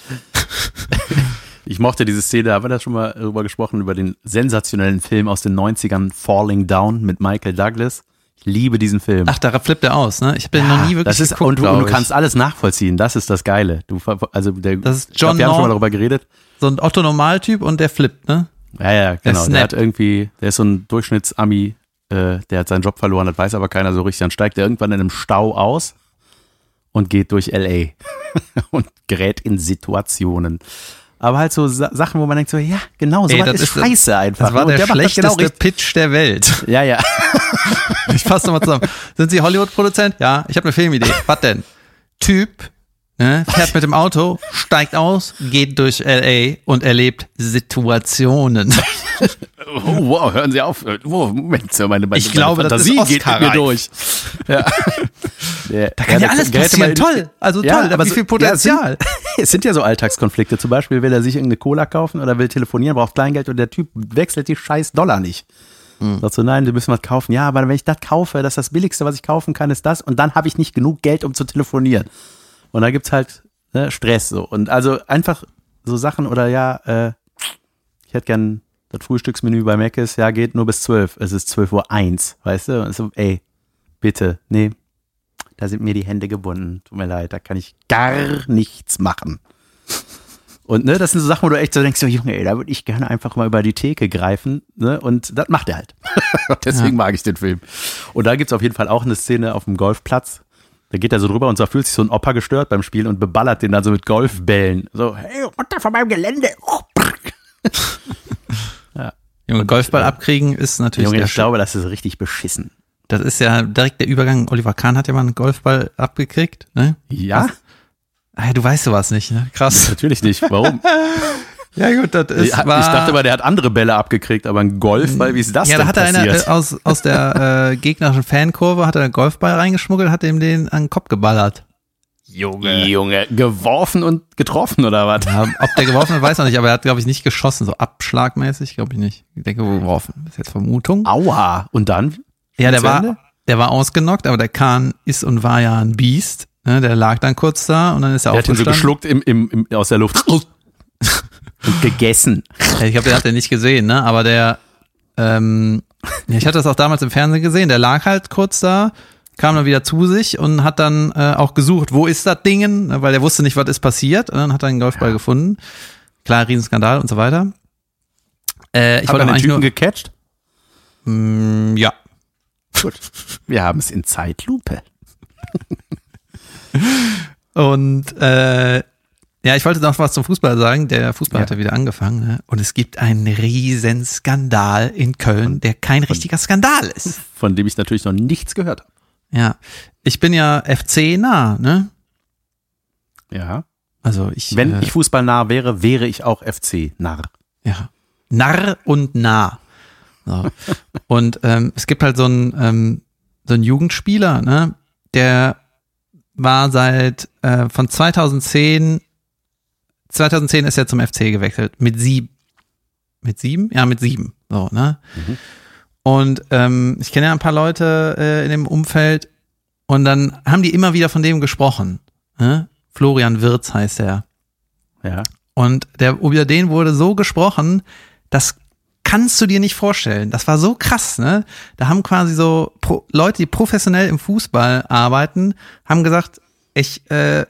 ich mochte diese Szene, haben wir da schon mal drüber gesprochen, über den sensationellen Film aus den 90ern, Falling Down mit Michael Douglas. Ich liebe diesen Film. Ach, da flippt er aus, ne? Ich bin ja, noch nie wirklich das ist, geguckt, und, du, und du kannst alles nachvollziehen. Das ist das Geile. Du, also der, das ist John glaub, wir haben schon mal darüber geredet. So ein Otto-Normaltyp und der flippt, ne? Ja, ja, genau. Der, der hat irgendwie, der ist so ein Durchschnittsami, äh, der hat seinen Job verloren, das weiß aber keiner so richtig. Dann steigt er irgendwann in einem Stau aus und geht durch LA und gerät in Situationen aber halt so Sachen, wo man denkt so, ja, genau, so Ey, das ist scheiße einfach. Das war der, der schlechteste genau Pitch der Welt. Ja, ja. ich fasse nochmal zusammen. Sind Sie Hollywood-Produzent? Ja, ich habe eine Filmidee. Was denn? Typ, ne, fährt mit dem Auto, steigt aus, geht durch LA und erlebt Situationen. oh, wow, hören Sie auf. Oh, Moment, meine, meine, ich glaube, Fantasie das ist geht mit mir durch. Ja. Der, da kann ja, ja alles passieren. Toll. Also ja, toll, aber wie viel Potenzial. Ja, es, sind, ja so Alltagskonflikte. Zum Beispiel will er sich irgendeine Cola kaufen oder will telefonieren, braucht Kleingeld und der Typ wechselt die scheiß Dollar nicht. Mhm. Sagt so, nein, wir müssen was kaufen. Ja, aber wenn ich das kaufe, das ist das Billigste, was ich kaufen kann, ist das. Und dann habe ich nicht genug Geld, um zu telefonieren. Und da gibt's halt ne, Stress so. Und also einfach so Sachen oder ja, äh, ich hätte gern das Frühstücksmenü bei Mac ist, ja, geht nur bis zwölf. Es ist zwölf Uhr eins, weißt du? Und so, ey, bitte, nee, da sind mir die Hände gebunden. Tut mir leid, da kann ich gar nichts machen. Und ne, das sind so Sachen, wo du echt so denkst, so Junge, ey, da würde ich gerne einfach mal über die Theke greifen. Ne? Und das macht er halt. Deswegen ja. mag ich den Film. Und da gibt's auf jeden Fall auch eine Szene auf dem Golfplatz. Da geht er so drüber und so fühlt sich so ein Opa gestört beim Spielen und beballert den dann so mit Golfbällen. So, hey, runter von meinem Gelände. ja. Junge, Golfball abkriegen ist natürlich. Junge, ich glaube, das ist richtig beschissen. Das ist ja direkt der Übergang. Oliver Kahn hat ja mal einen Golfball abgekriegt, ne? Ja. Ah, du weißt sowas nicht, ne? Krass. Natürlich nicht. Warum? ja gut, das ist. Ich, ich dachte mal, der hat andere Bälle abgekriegt, aber ein Golfball, wie ist das ja, denn da hat er einer äh, aus, aus der äh, gegnerischen Fankurve hat er einen Golfball reingeschmuggelt, hat ihm den an den Kopf geballert. Junge. Junge, geworfen und getroffen oder was? Ja, ob der geworfen hat, weiß er nicht, aber er hat, glaube ich, nicht geschossen, so abschlagmäßig, glaube ich nicht. Ich denke, geworfen. Das ist jetzt Vermutung. Aua. Und dann? Ja, der war, der war ausgenockt, aber der Kahn ist und war ja ein Biest. Ne? Der lag dann kurz da und dann ist er der aufgestanden. Der hat ihn so geschluckt im, im, im, aus der Luft. Und gegessen. Ich glaube, der hat den nicht gesehen, ne? Aber der, ähm, ich hatte das auch damals im Fernsehen gesehen, der lag halt kurz da, kam dann wieder zu sich und hat dann äh, auch gesucht, wo ist das Ding? Ne? Weil der wusste nicht, was ist passiert. Und dann hat er einen Golfball ja. gefunden. Klar, Riesenskandal und so weiter. Äh, ich wollte den Typen nur, gecatcht? Mm, ja. Gut. Wir haben es in Zeitlupe. Und äh, ja, ich wollte noch was zum Fußball sagen. Der Fußball ja. hat ja wieder angefangen. Ne? Und es gibt einen riesen Skandal in Köln, der kein richtiger Skandal ist. Von dem ich natürlich noch nichts gehört habe. Ja, ich bin ja FC nah, ne? Ja. Also ich. Wenn äh, ich Fußball nah wäre, wäre ich auch FC Narr. Ja. Narr und nah. So. und ähm, es gibt halt so einen, ähm, so einen Jugendspieler, ne? Der war seit äh, von 2010 2010 ist er zum FC gewechselt mit sieben mit sieben ja mit sieben so ne mhm. und ähm, ich kenne ja ein paar Leute äh, in dem Umfeld und dann haben die immer wieder von dem gesprochen Ne? Florian Wirz heißt er. Ja. Und der, über den wurde so gesprochen, das kannst du dir nicht vorstellen. Das war so krass, ne? Da haben quasi so Pro Leute, die professionell im Fußball arbeiten, haben gesagt, ich äh,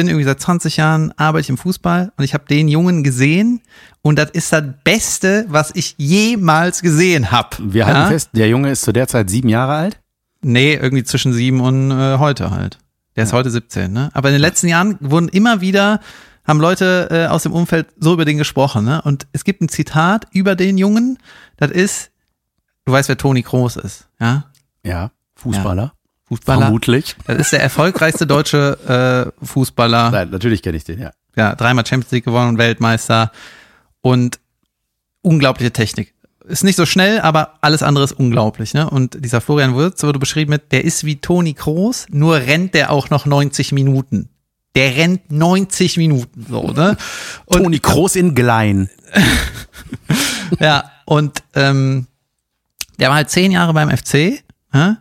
bin irgendwie seit 20 Jahren arbeite ich im Fußball und ich habe den Jungen gesehen und das ist das Beste, was ich jemals gesehen habe. Wir halten fest, der Junge ist zu der Zeit sieben Jahre alt. Nee, irgendwie zwischen sieben und äh, heute halt. Der ist heute 17, ne? Aber in den letzten Jahren wurden immer wieder haben Leute äh, aus dem Umfeld so über den gesprochen, ne? Und es gibt ein Zitat über den Jungen, das ist, du weißt, wer Toni Kroos ist, ja? Ja, Fußballer. Fußballer. Vermutlich. Das ist der erfolgreichste deutsche äh, Fußballer. Nein, natürlich kenne ich den, ja. Ja, dreimal Champions League gewonnen, Weltmeister und unglaubliche Technik. Ist nicht so schnell, aber alles andere ist unglaublich, ne? Und dieser Florian Würz wurde beschrieben mit, der ist wie Toni Kroos, nur rennt der auch noch 90 Minuten. Der rennt 90 Minuten so, ne? Und, Toni Kroos in Glein. ja, und ähm, der war halt zehn Jahre beim FC, ja?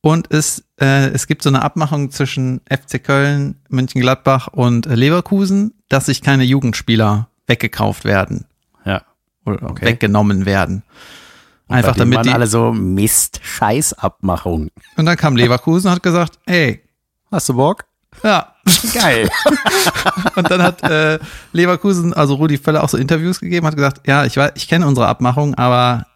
Und es, äh, es gibt so eine Abmachung zwischen FC Köln, Mönchengladbach und äh, Leverkusen, dass sich keine Jugendspieler weggekauft werden Ja. oder Okay. weggenommen werden. Einfach Bei denen damit waren die. alle so Mist, Scheißabmachung. Und dann kam Leverkusen und hat gesagt, ey, Hast du Bock? ja. Geil. Und dann hat äh, Leverkusen, also Rudi Völler, auch so Interviews gegeben, hat gesagt, ja, ich weiß, ich kenne unsere Abmachung, aber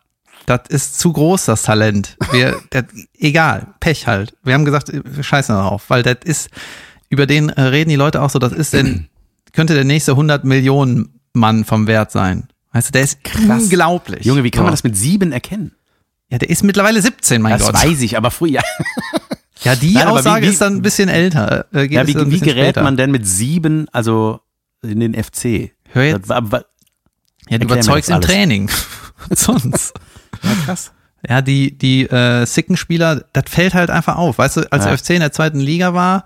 das ist zu groß, das Talent. Wir, das, egal, Pech halt. Wir haben gesagt, wir scheißen darauf, weil das ist, über den äh, reden die Leute auch so, das ist denn, könnte der nächste 100 Millionen Mann vom Wert sein. Weißt du, der ist Krass. unglaublich. Junge, wie kann man das mit sieben erkennen? Ja, der ist mittlerweile 17, mein Das Gott. weiß ich, aber früher. Ja, die Nein, aber wie- Aussage wie- ist dann ein bisschen älter. Äh, Ja, wie, wie gerät später. man denn mit sieben, also in den FC? Hör jetzt, Das war, ja, du überzeugst das im. Training. Sonst. Ja, krass. Ja, die, die äh, sicken Spieler, das fällt halt einfach auf. Weißt du, als Ja. der FC in der zweiten Liga war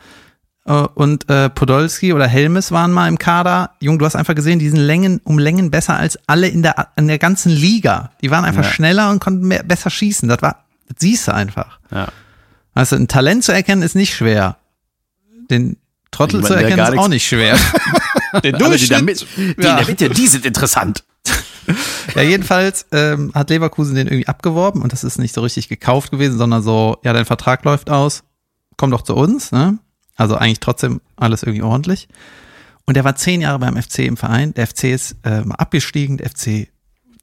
äh, und äh, Podolski oder Helmes waren mal im Kader, Jung, du hast einfach gesehen, die sind Längen um Längen besser als alle in der, in der ganzen Liga. Die waren einfach Ja. schneller und konnten mehr, besser schießen. Das war, das siehst du einfach. Ja. Also ein Talent zu erkennen ist nicht schwer. Den Trottel Jemand, zu erkennen ist auch nicht schwer. Den Alle, die, da mit, die Ja. in der Mitte, die sind interessant. Ja, jedenfalls ähm, hat Leverkusen den irgendwie abgeworben und das ist nicht so richtig gekauft gewesen, sondern so, ja, dein Vertrag läuft aus, komm doch zu uns, ne? Also eigentlich trotzdem alles irgendwie ordentlich. Und der war zehn Jahre beim FC im Verein. Der FC ist äh, abgestiegen, der FC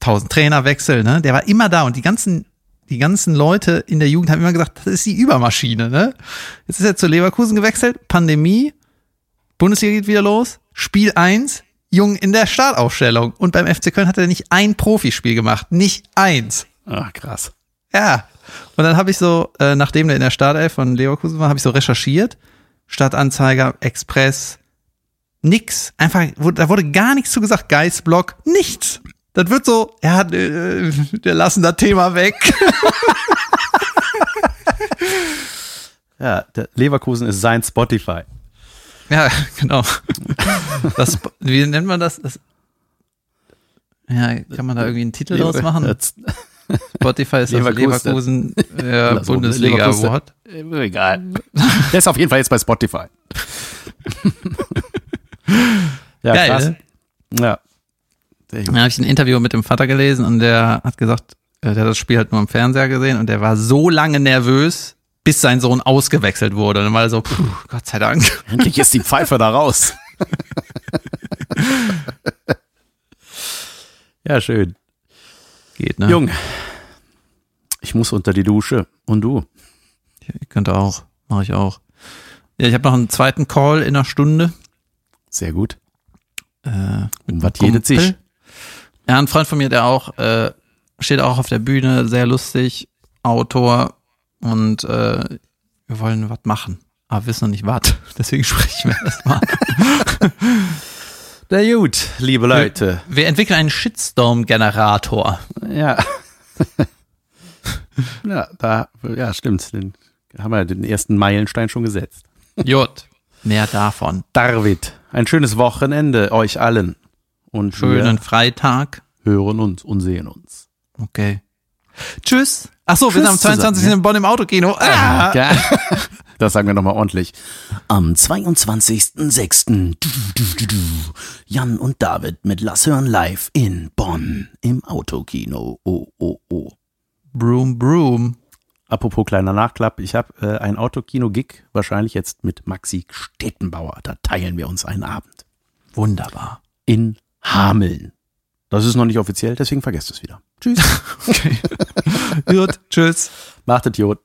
1000 Trainerwechsel, ne? Der war immer da und die ganzen die ganzen Leute in der Jugend haben immer gesagt, das ist die Übermaschine, ne? Jetzt ist er zu Leverkusen gewechselt, Pandemie, Bundesliga geht wieder los, Spiel 1, Jung in der Startaufstellung. Und beim FC Köln hat er nicht ein Profispiel gemacht, nicht eins. Ach, krass. Ja. Und dann habe ich so, äh, nachdem der in der Startelf von Leverkusen war, habe ich so recherchiert. Stadtanzeiger, Express, nix. Einfach, da wurde gar nichts zu gesagt. Geistblock, nichts. Das wird so, er hat, äh, wir lassen das Thema weg. Ja, der Leverkusen ist sein Spotify. Ja, genau. Das, wie nennt man das? das? Ja, kann man da irgendwie einen Titel draus machen? Spotify ist das Leverkusen. Leverkusen äh, Lass mal, Bundesliga Leverkusen. Award. Egal. Der ist auf jeden Fall jetzt bei Spotify. ja, Geil, krass. ne? Ja. Da habe ich ein Interview mit dem Vater gelesen und der hat gesagt, äh, der hat das Spiel halt nur im Fernseher gesehen und der war so lange nervös, bis sein Sohn ausgewechselt wurde. Und dann war er so, puh, Gott sei Dank. Endlich ist die Pfeife da raus. ja, schön. Geht, ne? Jung, ich muss unter die Dusche. Und du? Ich könnte auch, mache ich auch. Ja, ich habe noch einen zweiten Call in einer Stunde. Sehr gut. Äh, Um was jedet sich? Ja, ein Freund von mir, der auch, äh, steht auch auf der Bühne, sehr lustig, Autor und äh, wir wollen was machen. Aber wissen noch nicht was. Deswegen sprechen wir erst mal. Na gut, liebe Leute. Wir entwickeln einen Shitstorm-Generator. Ja. ja, da, ja, stimmt. Den haben wir den ersten Meilenstein schon gesetzt. Jut. Mehr davon. David, ein schönes Wochenende euch allen. Und Schönen Freitag. wir hören uns und sehen uns. Okay. Tschüss. Ach so, wir sind am Tschüss zusammen, 22. in Bonn im Autokino. Ah! Ja. Das sagen wir nochmal ordentlich. Am 22.06. Jan und David mit Lass hören live in Bonn im Autokino. Oh, oh, oh. Broom, broom. Apropos kleiner Nachklapp, ich habe äh, ein Autokino-Gig, wahrscheinlich jetzt mit Maxi Stettenbauer. Da teilen wir uns einen Abend. Wunderbar. In Hameln. Das ist noch nicht offiziell, deswegen vergesst es wieder. Tschüss. Okay. Gut, tschüss. Macht Idiot.